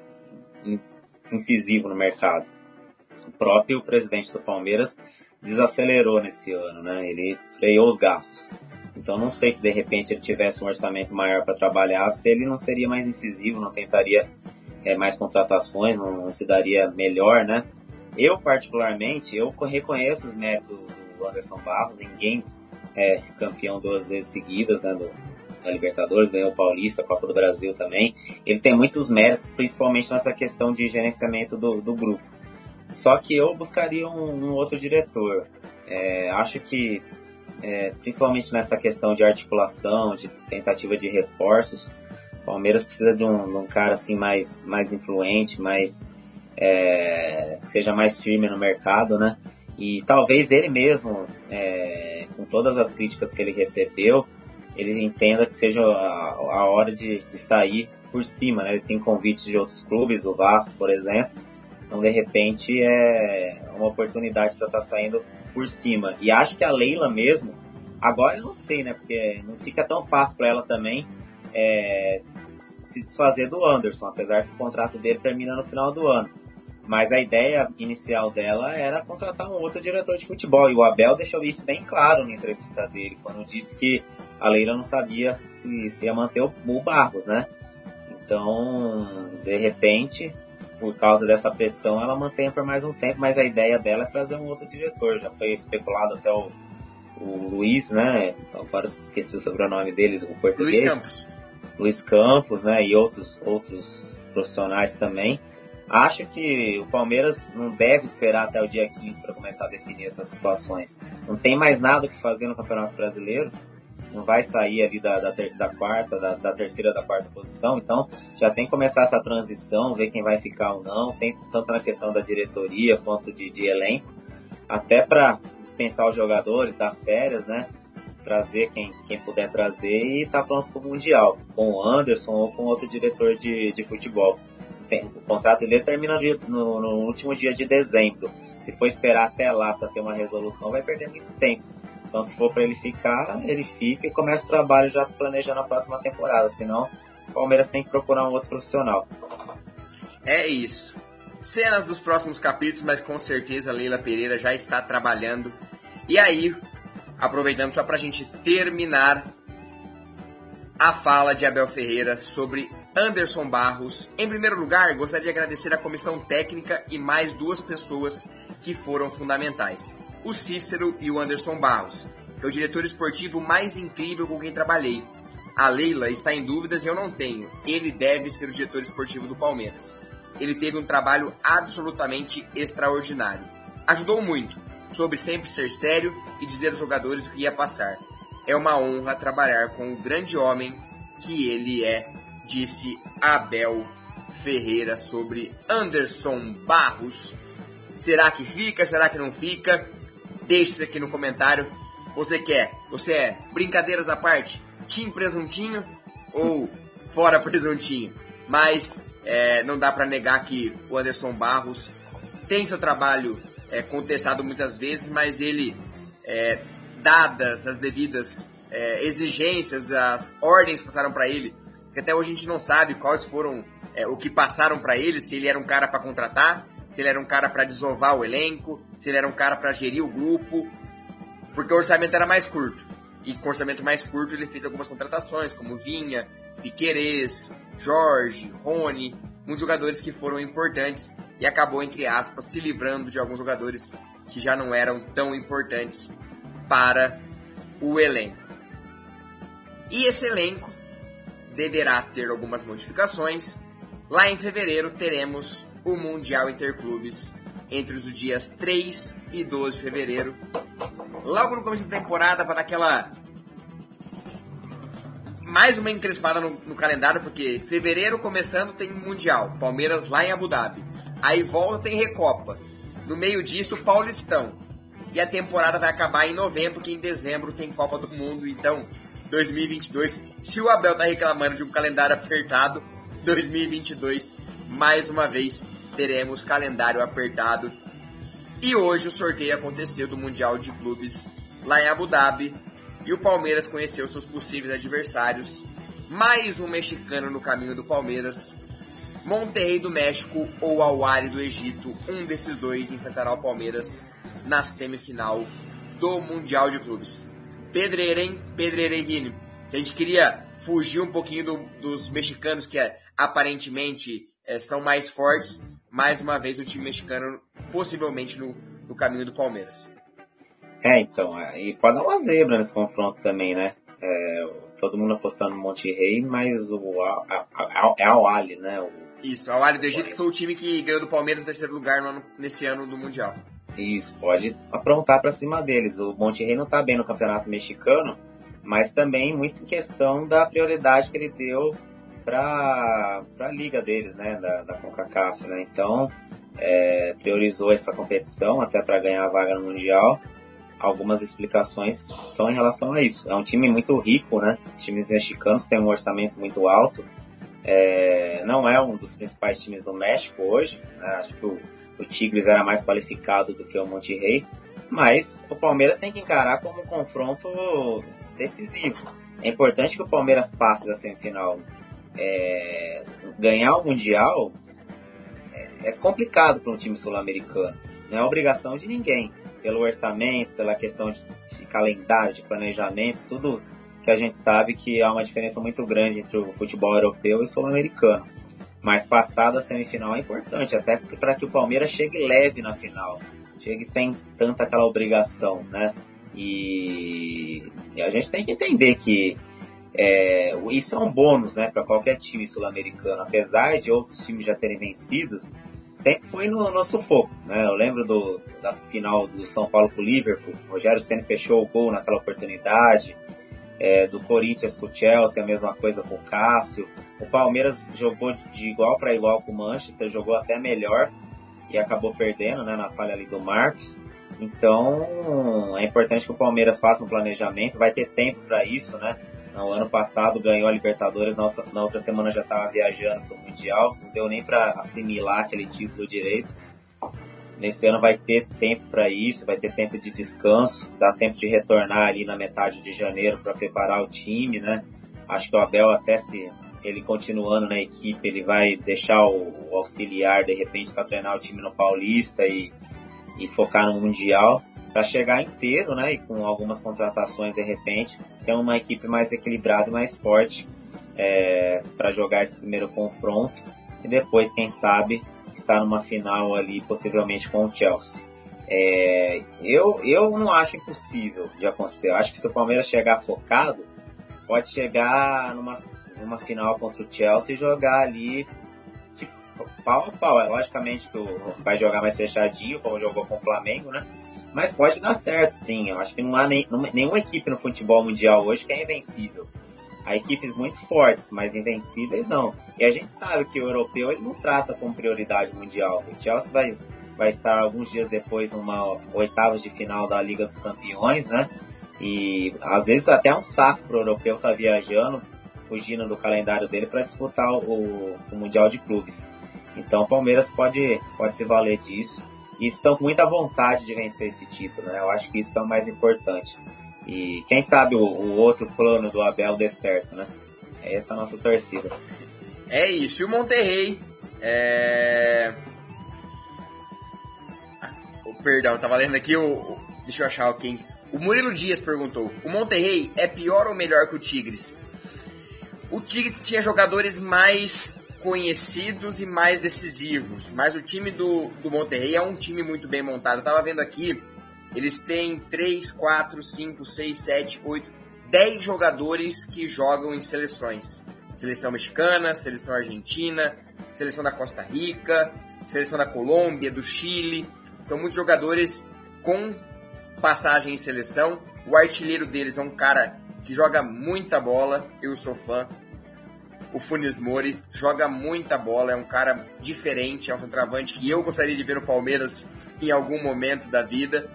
incisivo no mercado. O próprio presidente do Palmeiras desacelerou nesse ano, né? Ele freou os gastos. Então não sei se de repente ele tivesse um orçamento maior para trabalhar, se ele não seria mais incisivo, não tentaria é, mais contratações, não, não, se daria melhor, né? Eu particularmente, eu reconheço os méritos do Anderson Barros, ninguém é campeão duas vezes seguidas, né? Do, da Libertadores, ganhou o Paulista, Copa do Brasil também. Ele tem muitos méritos, principalmente nessa questão de gerenciamento do, do grupo. Só que eu buscaria um, um outro diretor. É, acho que, é, principalmente nessa questão de articulação, de tentativa de reforços, Palmeiras precisa de um, de um cara assim mais, mais influente, mais é, que seja mais firme no mercado, né? E talvez ele mesmo, é, com todas as críticas que ele recebeu, ele entenda que seja a, a hora de, de, sair por cima, né? Ele tem convites de outros clubes, o Vasco, por exemplo. Então, de repente, é uma oportunidade para estar tá saindo por cima. E acho que a Leila mesmo, agora eu não sei, né? Porque não fica tão fácil para ela também é, se desfazer do Anderson, apesar que o contrato dele termina no final do ano. Mas a ideia inicial dela era contratar um outro diretor de futebol. E o Abel deixou isso bem claro na entrevista dele, quando disse que a Leila não sabia se, se ia manter o, o Barros, né? Então, de repente, por causa dessa pressão, ela mantém por mais um tempo, mas a ideia dela é trazer um outro diretor. Já foi especulado até o, o Luiz, né? Agora esqueci o sobrenome dele, o português. Luiz Campos. Luiz Campos, né? E outros, outros profissionais também Acho que o Palmeiras não deve esperar até o dia 15 para começar a definir essas situações. Não tem mais nada o que fazer no Campeonato Brasileiro. Não vai sair ali da, da, ter, da quarta, da, da, terceira, da quarta posição. Então já tem que começar essa transição, ver quem vai ficar ou não. Tem tanto na questão da diretoria quanto de, de elenco. Até para dispensar os jogadores, dar férias, né? Trazer quem, quem puder trazer e tá pronto para o Mundial. Com o Anderson ou com outro diretor de, de futebol tem, o contrato dele termina no, no, último dia de dezembro. Se for esperar até lá para ter uma resolução, vai perder muito tempo. Então, se for para ele ficar, ele fica e começa o trabalho já planejando a próxima temporada. Senão, o Palmeiras tem que procurar um outro profissional. É isso. Cenas dos próximos capítulos, mas com certeza Leila Pereira já está trabalhando. E aí, aproveitando só para a gente terminar a fala de Abel Ferreira sobre Anderson Barros. Em primeiro lugar, gostaria de agradecer a comissão técnica e mais duas pessoas que foram fundamentais: o Cícero e o Anderson Barros, é o diretor esportivo mais incrível com quem trabalhei. A Leila está em dúvidas e eu não tenho. Ele deve ser o diretor esportivo do Palmeiras. Ele teve um trabalho absolutamente extraordinário. Ajudou muito, soube sempre ser sério e dizer aos jogadores o que ia passar. É uma honra trabalhar com o grande homem que ele é disse Abel Ferreira sobre Anderson Barros. Será que fica? Será que não fica? Deixe isso aqui no comentário. Você quer? Você é brincadeiras à parte? Tim presuntinho ou fora presuntinho? Mas é, não dá para negar que o Anderson Barros tem seu trabalho é, contestado muitas vezes, mas ele, é, dadas as devidas é, exigências, as ordens que passaram para ele que até hoje a gente não sabe quais foram é, o que passaram para ele, se ele era um cara para contratar, se ele era um cara para desovar o elenco, se ele era um cara para gerir o grupo, porque o orçamento era mais curto. E com orçamento mais curto ele fez algumas contratações, como Vinha, Piquerez, Jorge, Rony, muitos jogadores que foram importantes e acabou, entre aspas, se livrando de alguns jogadores que já não eram tão importantes para o elenco. E esse elenco deverá ter algumas modificações. Lá em fevereiro teremos o Mundial Interclubes entre os dias 3 e 12 de fevereiro. Logo no começo da temporada, para dar aquela. Mais uma encrespada no, no, calendário, porque fevereiro começando tem Mundial, Palmeiras lá em Abu Dhabi. Aí volta tem Recopa. No meio disso, Paulistão. E a temporada vai acabar em novembro, que em dezembro tem Copa do Mundo. Então, 2022. Se o Abel tá reclamando de um calendário apertado, 2022, mais uma vez, teremos calendário apertado. E hoje o sorteio aconteceu do Mundial de Clubes lá em Abu Dhabi. E o Palmeiras conheceu seus possíveis adversários. Mais um mexicano no caminho do Palmeiras. Monterrey do México ou Al do Egito. Um desses dois enfrentará o Palmeiras na semifinal do Mundial de Clubes pedreira, hein? Pedreira, hein, Vini? Se a gente queria fugir um pouquinho do, dos mexicanos, que é, aparentemente é, são mais fortes, mais uma vez o time mexicano possivelmente no, no caminho do Palmeiras. É, então, é, e pode dar uma zebra nesse confronto também, né? É, todo mundo apostando no Monte Rei, mas o é o Ali, né? O, Isso, o Ali do Egito, que foi o time que ganhou do Palmeiras no terceiro lugar no ano, nesse ano do Mundial. Isso, pode aprontar para cima deles. O Monterrey não está bem no campeonato mexicano, mas também muito em questão da prioridade que ele deu para a liga deles, né, da, da CONCACAF, né? Então, é, priorizou essa competição até para ganhar a vaga no Mundial. Algumas explicações são em relação a isso. É um time muito rico, né? Os times mexicanos têm um orçamento muito alto. É, não é um dos principais times do México hoje. Né? Acho que o o Tigres era mais qualificado do que o Monterrey, mas o Palmeiras tem que encarar como um confronto decisivo. É importante que o Palmeiras passe da semifinal. É, ganhar o Mundial é, é complicado para um time sul-americano. Não é obrigação de ninguém. Pelo orçamento, pela questão de, de calendário, de planejamento, tudo que a gente sabe que há uma diferença muito grande entre o futebol europeu e sul-americano. Mas passada a semifinal é importante, até para que o Palmeiras chegue leve na final, chegue sem tanta aquela obrigação, né? E, e a gente tem que entender que é, isso é um bônus, né, para qualquer time sul-americano. Apesar de outros times já terem vencido, sempre foi no, no sufoco, né? Eu lembro do, da final do São Paulo com o Liverpool, o Rogério Senna fechou o gol naquela oportunidade, é, do Corinthians com o Chelsea, a mesma coisa com o Cássio. O Palmeiras jogou de igual para igual com o Manchester, jogou até melhor e acabou perdendo, né, na falha ali do Marcos. Então, é importante que o Palmeiras faça um planejamento, vai ter tempo para isso, né? No ano passado ganhou a Libertadores, na outra semana já estava viajando para o Mundial, não deu nem para assimilar aquele título direito. Nesse ano vai ter tempo para isso, vai ter tempo de descanso, dá tempo de retornar ali na metade de janeiro para preparar o time, né? Acho que o Abel até se ele continuando na equipe, ele vai deixar o, o auxiliar de repente para treinar o time no Paulista e, e focar no Mundial para chegar inteiro, né? E com algumas contratações de repente, ter uma equipe mais equilibrada mais forte é, para jogar esse primeiro confronto e depois, quem sabe, estar numa final ali, possivelmente com o Chelsea. É, eu, eu não acho impossível de acontecer. Eu acho que se o Palmeiras chegar focado, pode chegar numa, numa final contra o Chelsea e jogar ali tipo, pau a pau. É, logicamente que vai jogar mais fechadinho, como jogou com o Flamengo, né? Mas pode dar certo, sim. Eu acho que não há nem, nenhuma equipe no futebol mundial hoje que é invencível. Há equipes muito fortes, mas invencíveis não. E a gente sabe que o europeu ele não trata com prioridade mundial. O Chelsea vai, vai estar alguns dias depois numa oitavas de final da Liga dos Campeões, né? E às vezes até é um saco pro europeu estar tá viajando, fugindo do calendário dele para disputar o, o, Mundial de Clubes. Então o Palmeiras pode, pode se valer disso. E estão com muita vontade de vencer esse título, né? Eu acho que isso é o mais importante. E quem sabe o, o outro plano do Abel dê certo, né? É essa a nossa torcida. É isso. E o Monterrey. É... Oh, perdão, tava lendo aqui o. Deixa eu achar quem. O Murilo Dias perguntou: O Monterrey é pior ou melhor que o Tigres? O Tigres tinha jogadores mais conhecidos e mais decisivos, mas o time do, do Monterrey é um time muito bem montado. Eu tava vendo aqui eles têm 3, 4, 5, 6, 7, 8, 10 jogadores que jogam em seleções. Seleção mexicana, seleção argentina, seleção da Costa Rica, seleção da Colômbia, do Chile. São muitos jogadores com passagem em seleção. O artilheiro deles é um cara que joga muita bola, eu sou fã. O Funes Mori joga muita bola, é um cara diferente, é um centroavante que eu gostaria de ver no Palmeiras em algum momento da vida.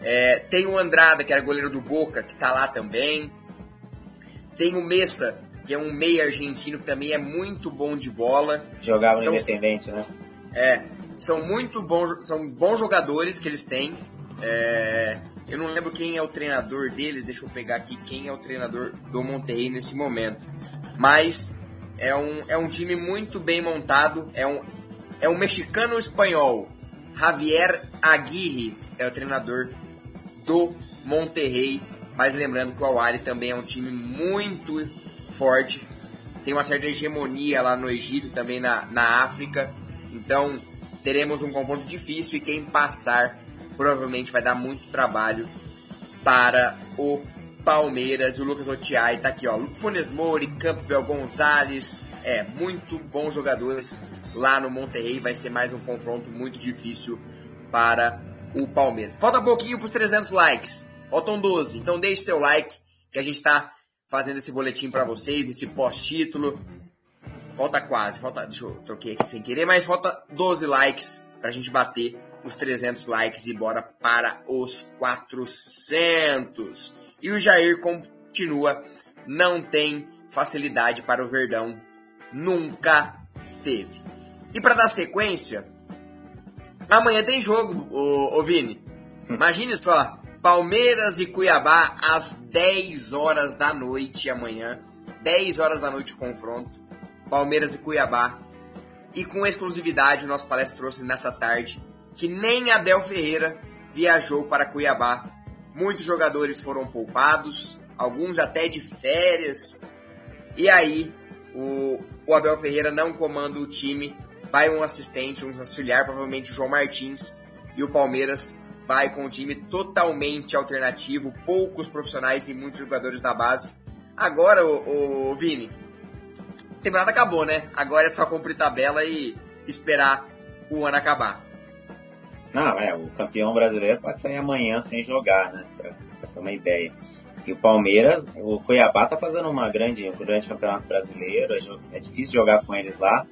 É, tem o Andrada, que era goleiro do Boca, que tá lá também. Tem o Messa, que é um meio argentino que também é muito bom de bola. Jogava no então, Independente, né? É, são muito bons, são bons jogadores que eles têm. É, eu não lembro quem é o treinador deles, deixa eu pegar aqui quem é o treinador do Monterrey nesse momento. Mas é um, é um time muito bem montado, é um, é um mexicano espanhol. Javier Aguirre é o treinador do Monterrey. Mas lembrando que o Awari também é um time muito forte. Tem uma certa hegemonia lá no Egito, também na, na África. Então teremos um confronto difícil e quem passar provavelmente vai dar muito trabalho para o Palmeiras. O Lucas Otiai tá aqui, ó. Funes Mori, Campbell Gonzalez. É, muito bons jogadores lá no Monterrey. Vai ser mais um confronto muito difícil para o Palmeiras. Falta pouquinho para os 300 likes. Faltam 12. Então deixe seu like que a gente está fazendo esse boletim para vocês, esse pós-título. Falta quase, falta, deixa eu troquei aqui sem querer, mas falta 12 likes para a gente bater os 300 likes e bora para os 400. E o Jair continua, não tem facilidade para o Verdão, nunca teve. E para dar sequência, Amanhã tem jogo, ô, ô Vini. Imagine só, Palmeiras e Cuiabá às 10 horas da noite amanhã. 10 horas da noite o confronto. Palmeiras e Cuiabá. E com exclusividade o nosso palestra trouxe nessa tarde que nem Abel Ferreira viajou para Cuiabá. Muitos jogadores foram poupados, alguns até de férias. E aí, o, o Abel Ferreira não comanda o time vai um assistente, um auxiliar, provavelmente o João Martins, e o Palmeiras vai com um time totalmente alternativo, poucos profissionais e muitos jogadores da base. Agora, o, o Vini, a temporada acabou, né? Agora é só cumprir tabela e esperar o ano acabar. Não, é, o campeão brasileiro pode sair amanhã sem jogar, né? Pra, pra ter uma ideia. E o Palmeiras, o Cuiabá tá fazendo uma grande, um grande campeonato brasileiro, é, é difícil jogar com eles lá.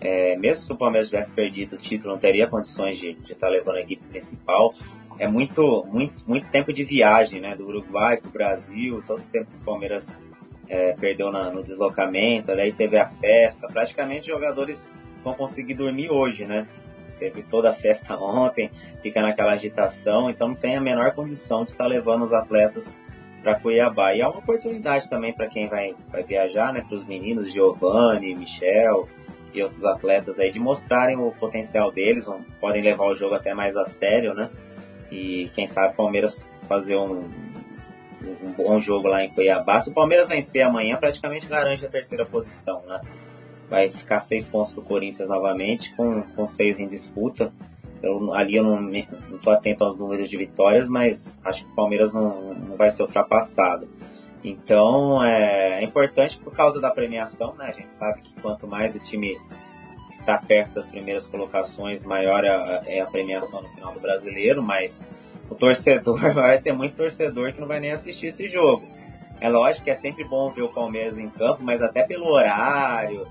É, mesmo se o Palmeiras tivesse perdido o título, não teria condições de estar tá levando a equipe principal. É muito, muito, muito tempo de viagem, né? Do Uruguai para o Brasil, todo o tempo que o Palmeiras é, perdeu na, no deslocamento, daí teve a festa. Praticamente os jogadores vão conseguir dormir hoje, né? Teve toda a festa ontem, fica naquela agitação, então não tem a menor condição de estar tá levando os atletas para Cuiabá. E é uma oportunidade também para quem vai, vai viajar, né? Para os meninos Giovanni, Michel e outros atletas aí de mostrarem o potencial deles, vão, podem levar o jogo até mais a sério, né? E quem sabe o Palmeiras fazer um, um bom jogo lá em Cuiabá. Se o Palmeiras vencer amanhã, praticamente garante a terceira posição, né? Vai ficar seis pontos pro Corinthians novamente, com, com seis em disputa. Eu, ali eu não, estou atento aos números de vitórias, mas acho que o Palmeiras não, não vai ser ultrapassado. Então é, é, importante por causa da premiação, né? A gente sabe que quanto mais o time está perto das primeiras colocações, maior é a, é a premiação no final do brasileiro, mas o torcedor vai ter muito torcedor que não vai nem assistir esse jogo. É lógico que é sempre bom ver o Palmeiras em campo, mas até pelo horário,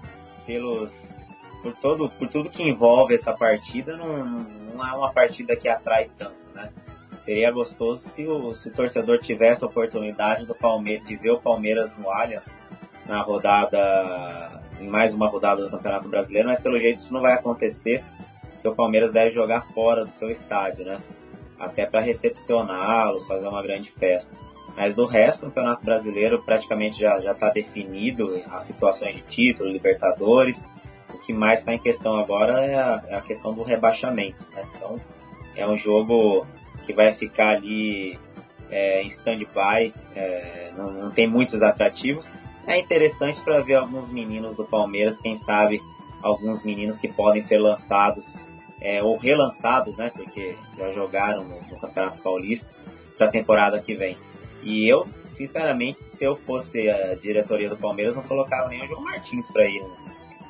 pelos por todo por tudo que envolve essa partida, não, não é uma partida que atrai tanto, né? Seria gostoso se o, se o torcedor tivesse a oportunidade do Palmeiras, de ver o Palmeiras no Allianz na rodada, em mais uma rodada do Campeonato Brasileiro, mas pelo jeito isso não vai acontecer, porque o Palmeiras deve jogar fora do seu estádio, né? Até para recepcioná-los, fazer uma grande festa. Mas do resto, o Campeonato Brasileiro praticamente já está definido, as situações de título, Libertadores. O que mais está em questão agora é a, é a, questão do rebaixamento. Né? Então, é um jogo que vai ficar ali é, em stand-by, é, não, não, tem muitos atrativos. É interessante para ver alguns meninos do Palmeiras, quem sabe alguns meninos que podem ser lançados é, ou relançados, né, porque já jogaram no, no Campeonato Paulista para a temporada que vem. E eu, sinceramente, se eu fosse a diretoria do Palmeiras, não colocava nem o João Martins para ir,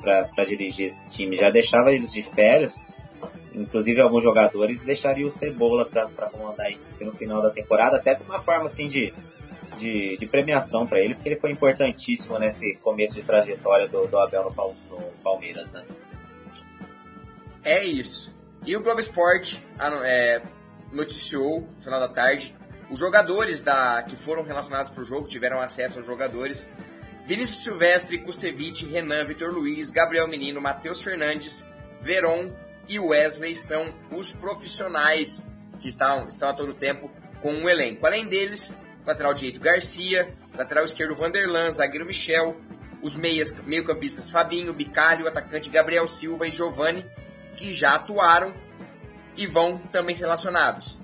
para dirigir esse time. Já deixava eles de férias inclusive alguns jogadores, deixaria o Cebola para comandar a equipe no final da temporada, até por uma forma assim de, de, de premiação para ele, porque ele foi importantíssimo nesse começo de trajetória do, do Abel no, no Palmeiras, né? É isso. E o Globo Esporte é, noticiou no final da tarde os jogadores da, que foram relacionados para o jogo, tiveram acesso aos jogadores. Vinícius Silvestre, Kusevich, Renan, Vitor Luiz, Gabriel Menino, Matheus Fernandes, Veron, e Wesley são os profissionais que estão, estão a todo tempo com o elenco. Além deles, lateral direito Garcia, lateral esquerdo Vanderlan, zagueiro Michel, os meias, meio-campistas Fabinho, Bicalho, atacante Gabriel Silva e Giovani, que já atuaram e vão também ser relacionados.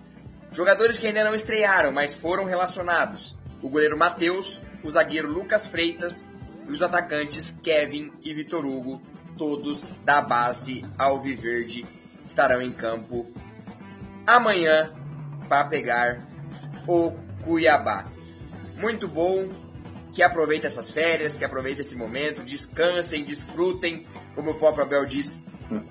Jogadores que ainda não estrearam, mas foram relacionados: o goleiro Matheus, o zagueiro Lucas Freitas e os atacantes Kevin e Vitor Hugo todos da base Alviverde estarão em campo amanhã para pegar o Cuiabá. Muito bom, que aproveite essas férias, que aproveite esse momento, descansem, desfrutem, como o próprio Abel diz,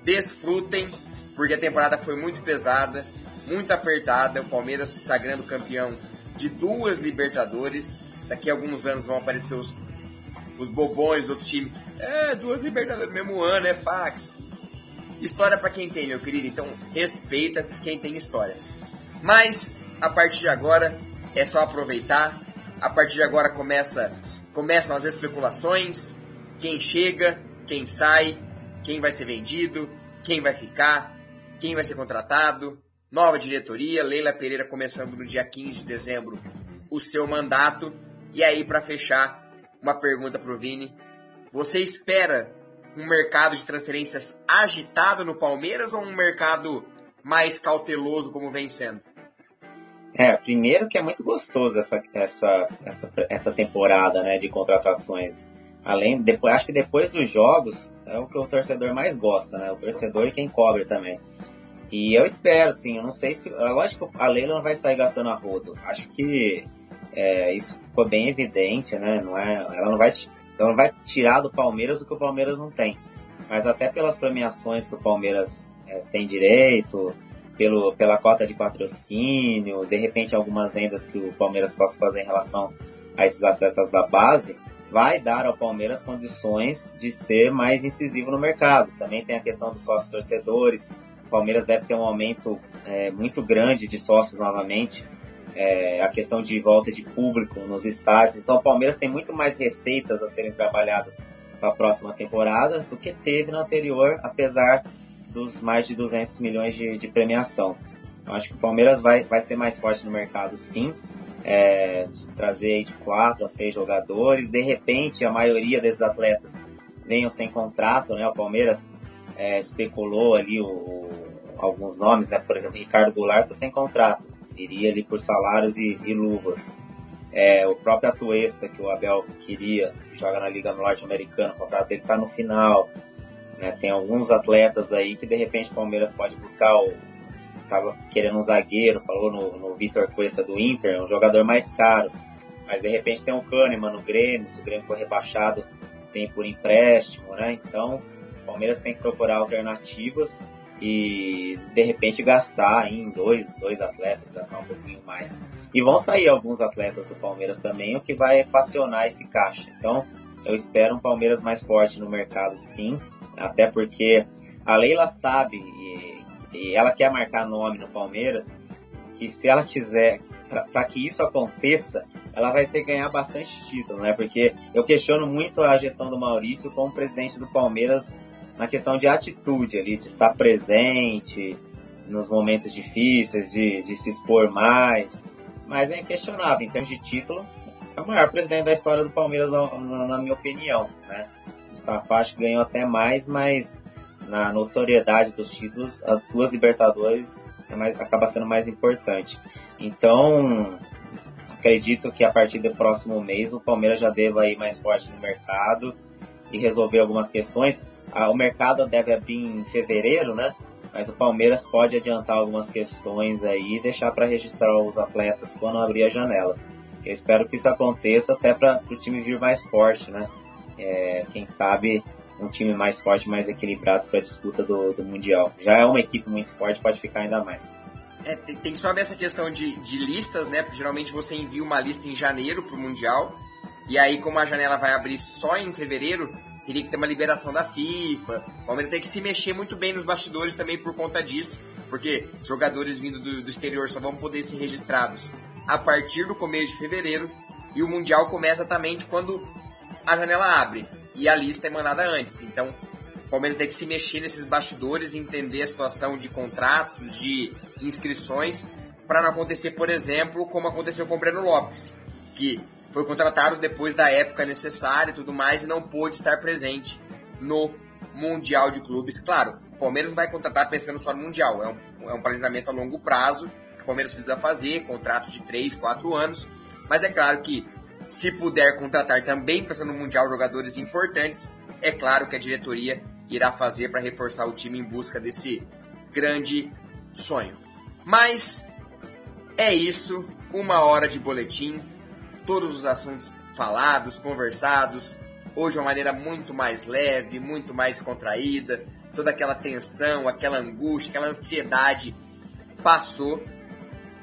desfrutem, porque a temporada foi muito pesada, muito apertada, o Palmeiras se sagrando campeão de duas Libertadores, daqui a alguns anos vão aparecer os, os bobões, outros times é, duas Libertadores mesmo ano, é fax. História para quem tem, meu querido, então respeita quem tem história. Mas a partir de agora é só aproveitar. A partir de agora começa começam as especulações, quem chega, quem sai, quem vai ser vendido, quem vai ficar, quem vai ser contratado, nova diretoria, Leila Pereira começando no dia 15 de dezembro o seu mandato. E aí para fechar, uma pergunta pro Vini, você espera um mercado de transferências agitado no Palmeiras ou um mercado mais cauteloso como vem sendo? É, primeiro que é muito gostoso essa, essa, essa, essa temporada né, de contratações. Além, depois, acho que depois dos jogos é o que o torcedor mais gosta, né? O torcedor e quem cobre também. E eu espero, sim, eu não sei se. Lógico que a Leila não vai sair gastando a rodo. Acho que é, isso ficou bem evidente, né? Não é, ela, não vai, ela não vai tirar do Palmeiras o que o Palmeiras não tem. mas até pelas premiações que o Palmeiras é, tem direito, pelo, pela cota de patrocínio, de repente algumas vendas que o Palmeiras possa fazer em relação a esses atletas da base, vai dar ao Palmeiras condições de ser mais incisivo no mercado. Também tem a questão dos sócios torcedores. Palmeiras deve ter um aumento é, muito grande de sócios novamente. É, a questão de volta de público nos estádios. Então o Palmeiras tem muito mais receitas a serem trabalhadas para a próxima temporada do que teve na anterior, apesar dos mais de 200 milhões de, de premiação. Eu acho que o Palmeiras vai, vai ser mais forte no mercado, sim. É, trazer de quatro a seis jogadores. De repente, a maioria desses atletas venham sem contrato, né? O Palmeiras é, especulou ali o, o, alguns nomes, né? Por exemplo, Ricardo Goulart está sem contrato. Iria ali por salários e, e luvas. É, o próprio Atuesta, que o Abel queria, joga na Liga Norte-Americana, o contrato dele está no final. Né? Tem alguns atletas aí que de repente o Palmeiras pode buscar. Estava querendo um zagueiro, falou no, no Vitor Cuesta do Inter, um jogador mais caro. Mas de repente tem o Kahneman no Grêmio, se o Grêmio for rebaixado, tem por empréstimo, né? Então, Palmeiras tem que procurar alternativas e de repente gastar em dois, dois atletas, gastar um pouquinho mais. E vão sair alguns atletas do Palmeiras também, o que vai equacionar esse caixa. Então, eu espero um Palmeiras mais forte no mercado, sim. Até porque a Leila sabe e, e ela quer marcar nome no Palmeiras que se ela quiser, para que isso aconteça, ela vai ter que ganhar bastante título, né? Porque eu questiono muito a gestão do Maurício como presidente do Palmeiras na questão de atitude ali, de estar presente nos momentos difíceis, de, de se expor mais. Mas é inquestionável, em termos de título, é o maior presidente da história do Palmeiras, na, na, minha opinião, né? Mustafa ganhou até mais, mas na notoriedade dos títulos, as duas Libertadores é mais, acaba sendo mais importante. Então, acredito que a partir do próximo mês o Palmeiras já deva ir mais forte no mercado e resolver algumas questões. Ah, o mercado deve abrir em fevereiro, né? Mas o Palmeiras pode adiantar algumas questões aí e deixar para registrar os atletas quando abrir a janela. Eu espero que isso aconteça até para o time vir mais forte, né? é, quem sabe, um time mais forte, mais equilibrado para a disputa do, do Mundial. Já é uma equipe muito forte, pode ficar ainda mais. É, tem, tem, que só ver essa questão de, de listas, né? Porque geralmente você envia uma lista em janeiro para o Mundial, e aí, como a janela vai abrir só em fevereiro, teria que ter uma liberação da FIFA. O Palmeiras tem que se mexer muito bem nos bastidores também por conta disso, porque jogadores vindo do, do exterior só vão poder ser registrados a partir do começo de fevereiro, e o Mundial começa também quando a janela abre e a lista é mandada antes. Então, o Palmeiras tem que se mexer nesses bastidores, entender a situação de contratos, de inscrições, para não acontecer, por exemplo, como aconteceu com o Breno Lopes, que foi contratado depois da época necessária e tudo mais e não pôde estar presente no Mundial de Clubes. Claro, o Palmeiras vai contratar pensando só no Mundial, é um, é um planejamento a longo prazo que o Palmeiras precisa fazer, contratos de 3, 4 anos, mas é claro que se puder contratar também pensando no Mundial jogadores importantes, é claro que a diretoria irá fazer para reforçar o time em busca desse grande sonho. Mas é isso, uma hora de boletim, todos os assuntos falados, conversados, hoje de uma maneira muito mais leve, muito mais contraída, toda aquela tensão, aquela angústia, aquela ansiedade passou.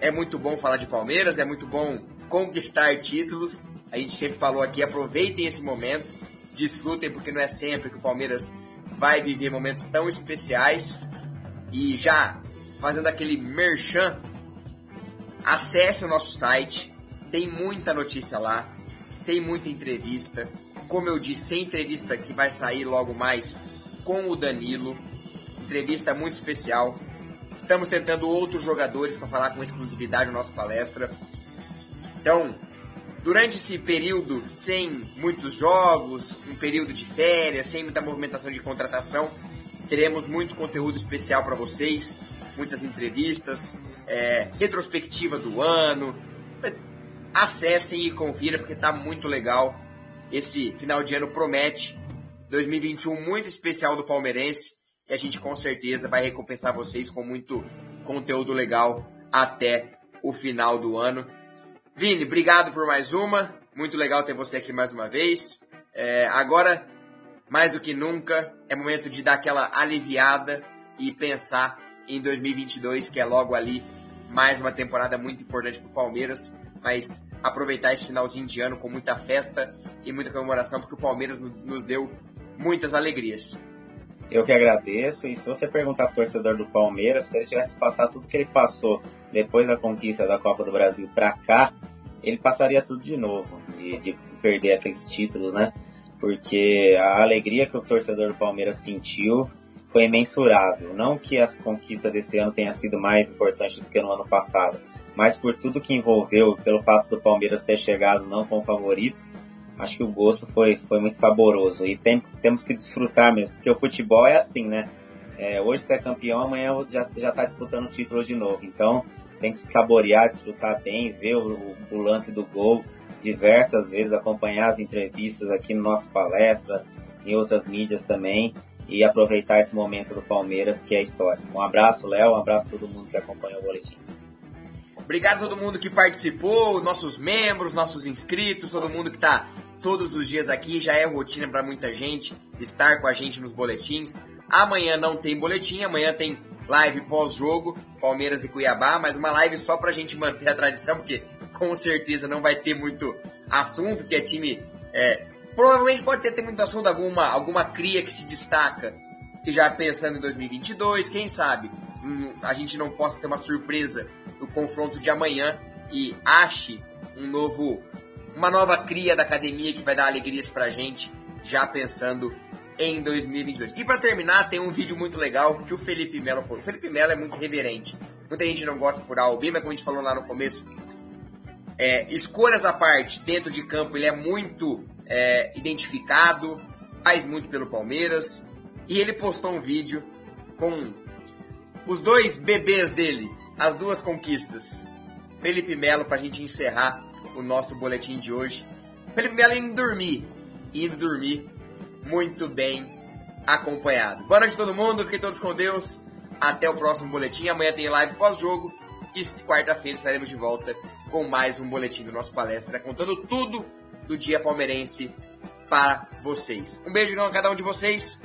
É muito bom falar de Palmeiras, é muito bom conquistar títulos a gente sempre falou aqui, aproveitem esse momento, desfrutem, porque não é sempre que o Palmeiras vai viver momentos tão especiais. E já fazendo aquele merchan, acesse o nosso site, tem muita notícia lá, tem muita entrevista. Como eu disse, tem entrevista que vai sair logo mais com o Danilo, entrevista muito especial. Estamos tentando outros jogadores para falar com exclusividade na nossa palestra. Então, Durante esse período sem muitos jogos, um período de férias, sem muita movimentação de contratação, teremos muito conteúdo especial para vocês, muitas entrevistas, é, retrospectiva do ano. Acessem e confira porque está muito legal. Esse final de ano promete 2021 muito especial do palmeirense e a gente com certeza vai recompensar vocês com muito conteúdo legal até o final do ano. Vini, obrigado por mais uma. Muito legal ter você aqui mais uma vez. É, agora mais do que nunca, é momento de dar aquela aliviada e pensar em 2022, que é logo ali mais uma temporada muito importante para o Palmeiras, mas aproveitar esse finalzinho de ano com muita festa e muita comemoração, porque o Palmeiras nos deu muitas alegrias. Eu que agradeço, e se você perguntar para o torcedor do Palmeiras, se ele tivesse passado tudo que ele passou depois da conquista da Copa do Brasil para cá, ele passaria tudo de novo, de, de perder aqueles títulos, né? Porque a alegria que o torcedor do Palmeiras sentiu foi imensurável. Não que a conquista desse ano tenha sido mais importante do que no ano passado, mas por tudo que envolveu, pelo fato do Palmeiras ter chegado não como favorito, acho que o gosto foi, foi muito saboroso. E tem, temos que desfrutar mesmo, porque o futebol é assim, né? É, hoje você é campeão, amanhã já, já tá disputando o título de novo. Então tem que saborear, desfrutar bem, ver o, o lance do gol diversas vezes, acompanhar as entrevistas aqui no nosso palestra, em outras mídias também, e aproveitar esse momento do Palmeiras, que é história. Um abraço, Léo, um abraço a todo mundo que acompanha o boletim. Obrigado a todo mundo que participou, nossos membros, nossos inscritos, todo mundo que está todos os dias aqui. Já é rotina para muita gente estar com a gente nos boletins. Amanhã não tem boletim, amanhã tem live pós-jogo, Palmeiras e Cuiabá, mas uma live só para a gente manter a tradição, porque com certeza não vai ter muito assunto, que é time. É, provavelmente pode ter, ter muito assunto, alguma, alguma cria que se destaca, que já pensando em 2022, quem sabe a gente não possa ter uma surpresa do confronto de amanhã e ache um novo, uma nova cria da academia que vai dar alegrias pra gente, já pensando em 2022. E para terminar, tem um vídeo muito legal que o Felipe Melo O Felipe Melo é muito reverente. Muita gente não gosta por A mas como a gente falou lá no começo, é, escolhas à parte, dentro de campo ele é muito é, identificado, faz muito pelo Palmeiras. E ele postou um vídeo com os dois bebês dele, as duas conquistas. Felipe Melo, para a gente encerrar o nosso boletim de hoje. Felipe Melo indo dormir, indo dormir muito bem acompanhado. Boa noite todo mundo, fiquem todos com Deus. Até o próximo boletim. Amanhã tem live pós-jogo. E quarta-feira estaremos de volta com mais um boletim do nosso palestra, contando tudo do dia palmeirense para vocês. Um beijo a cada um de vocês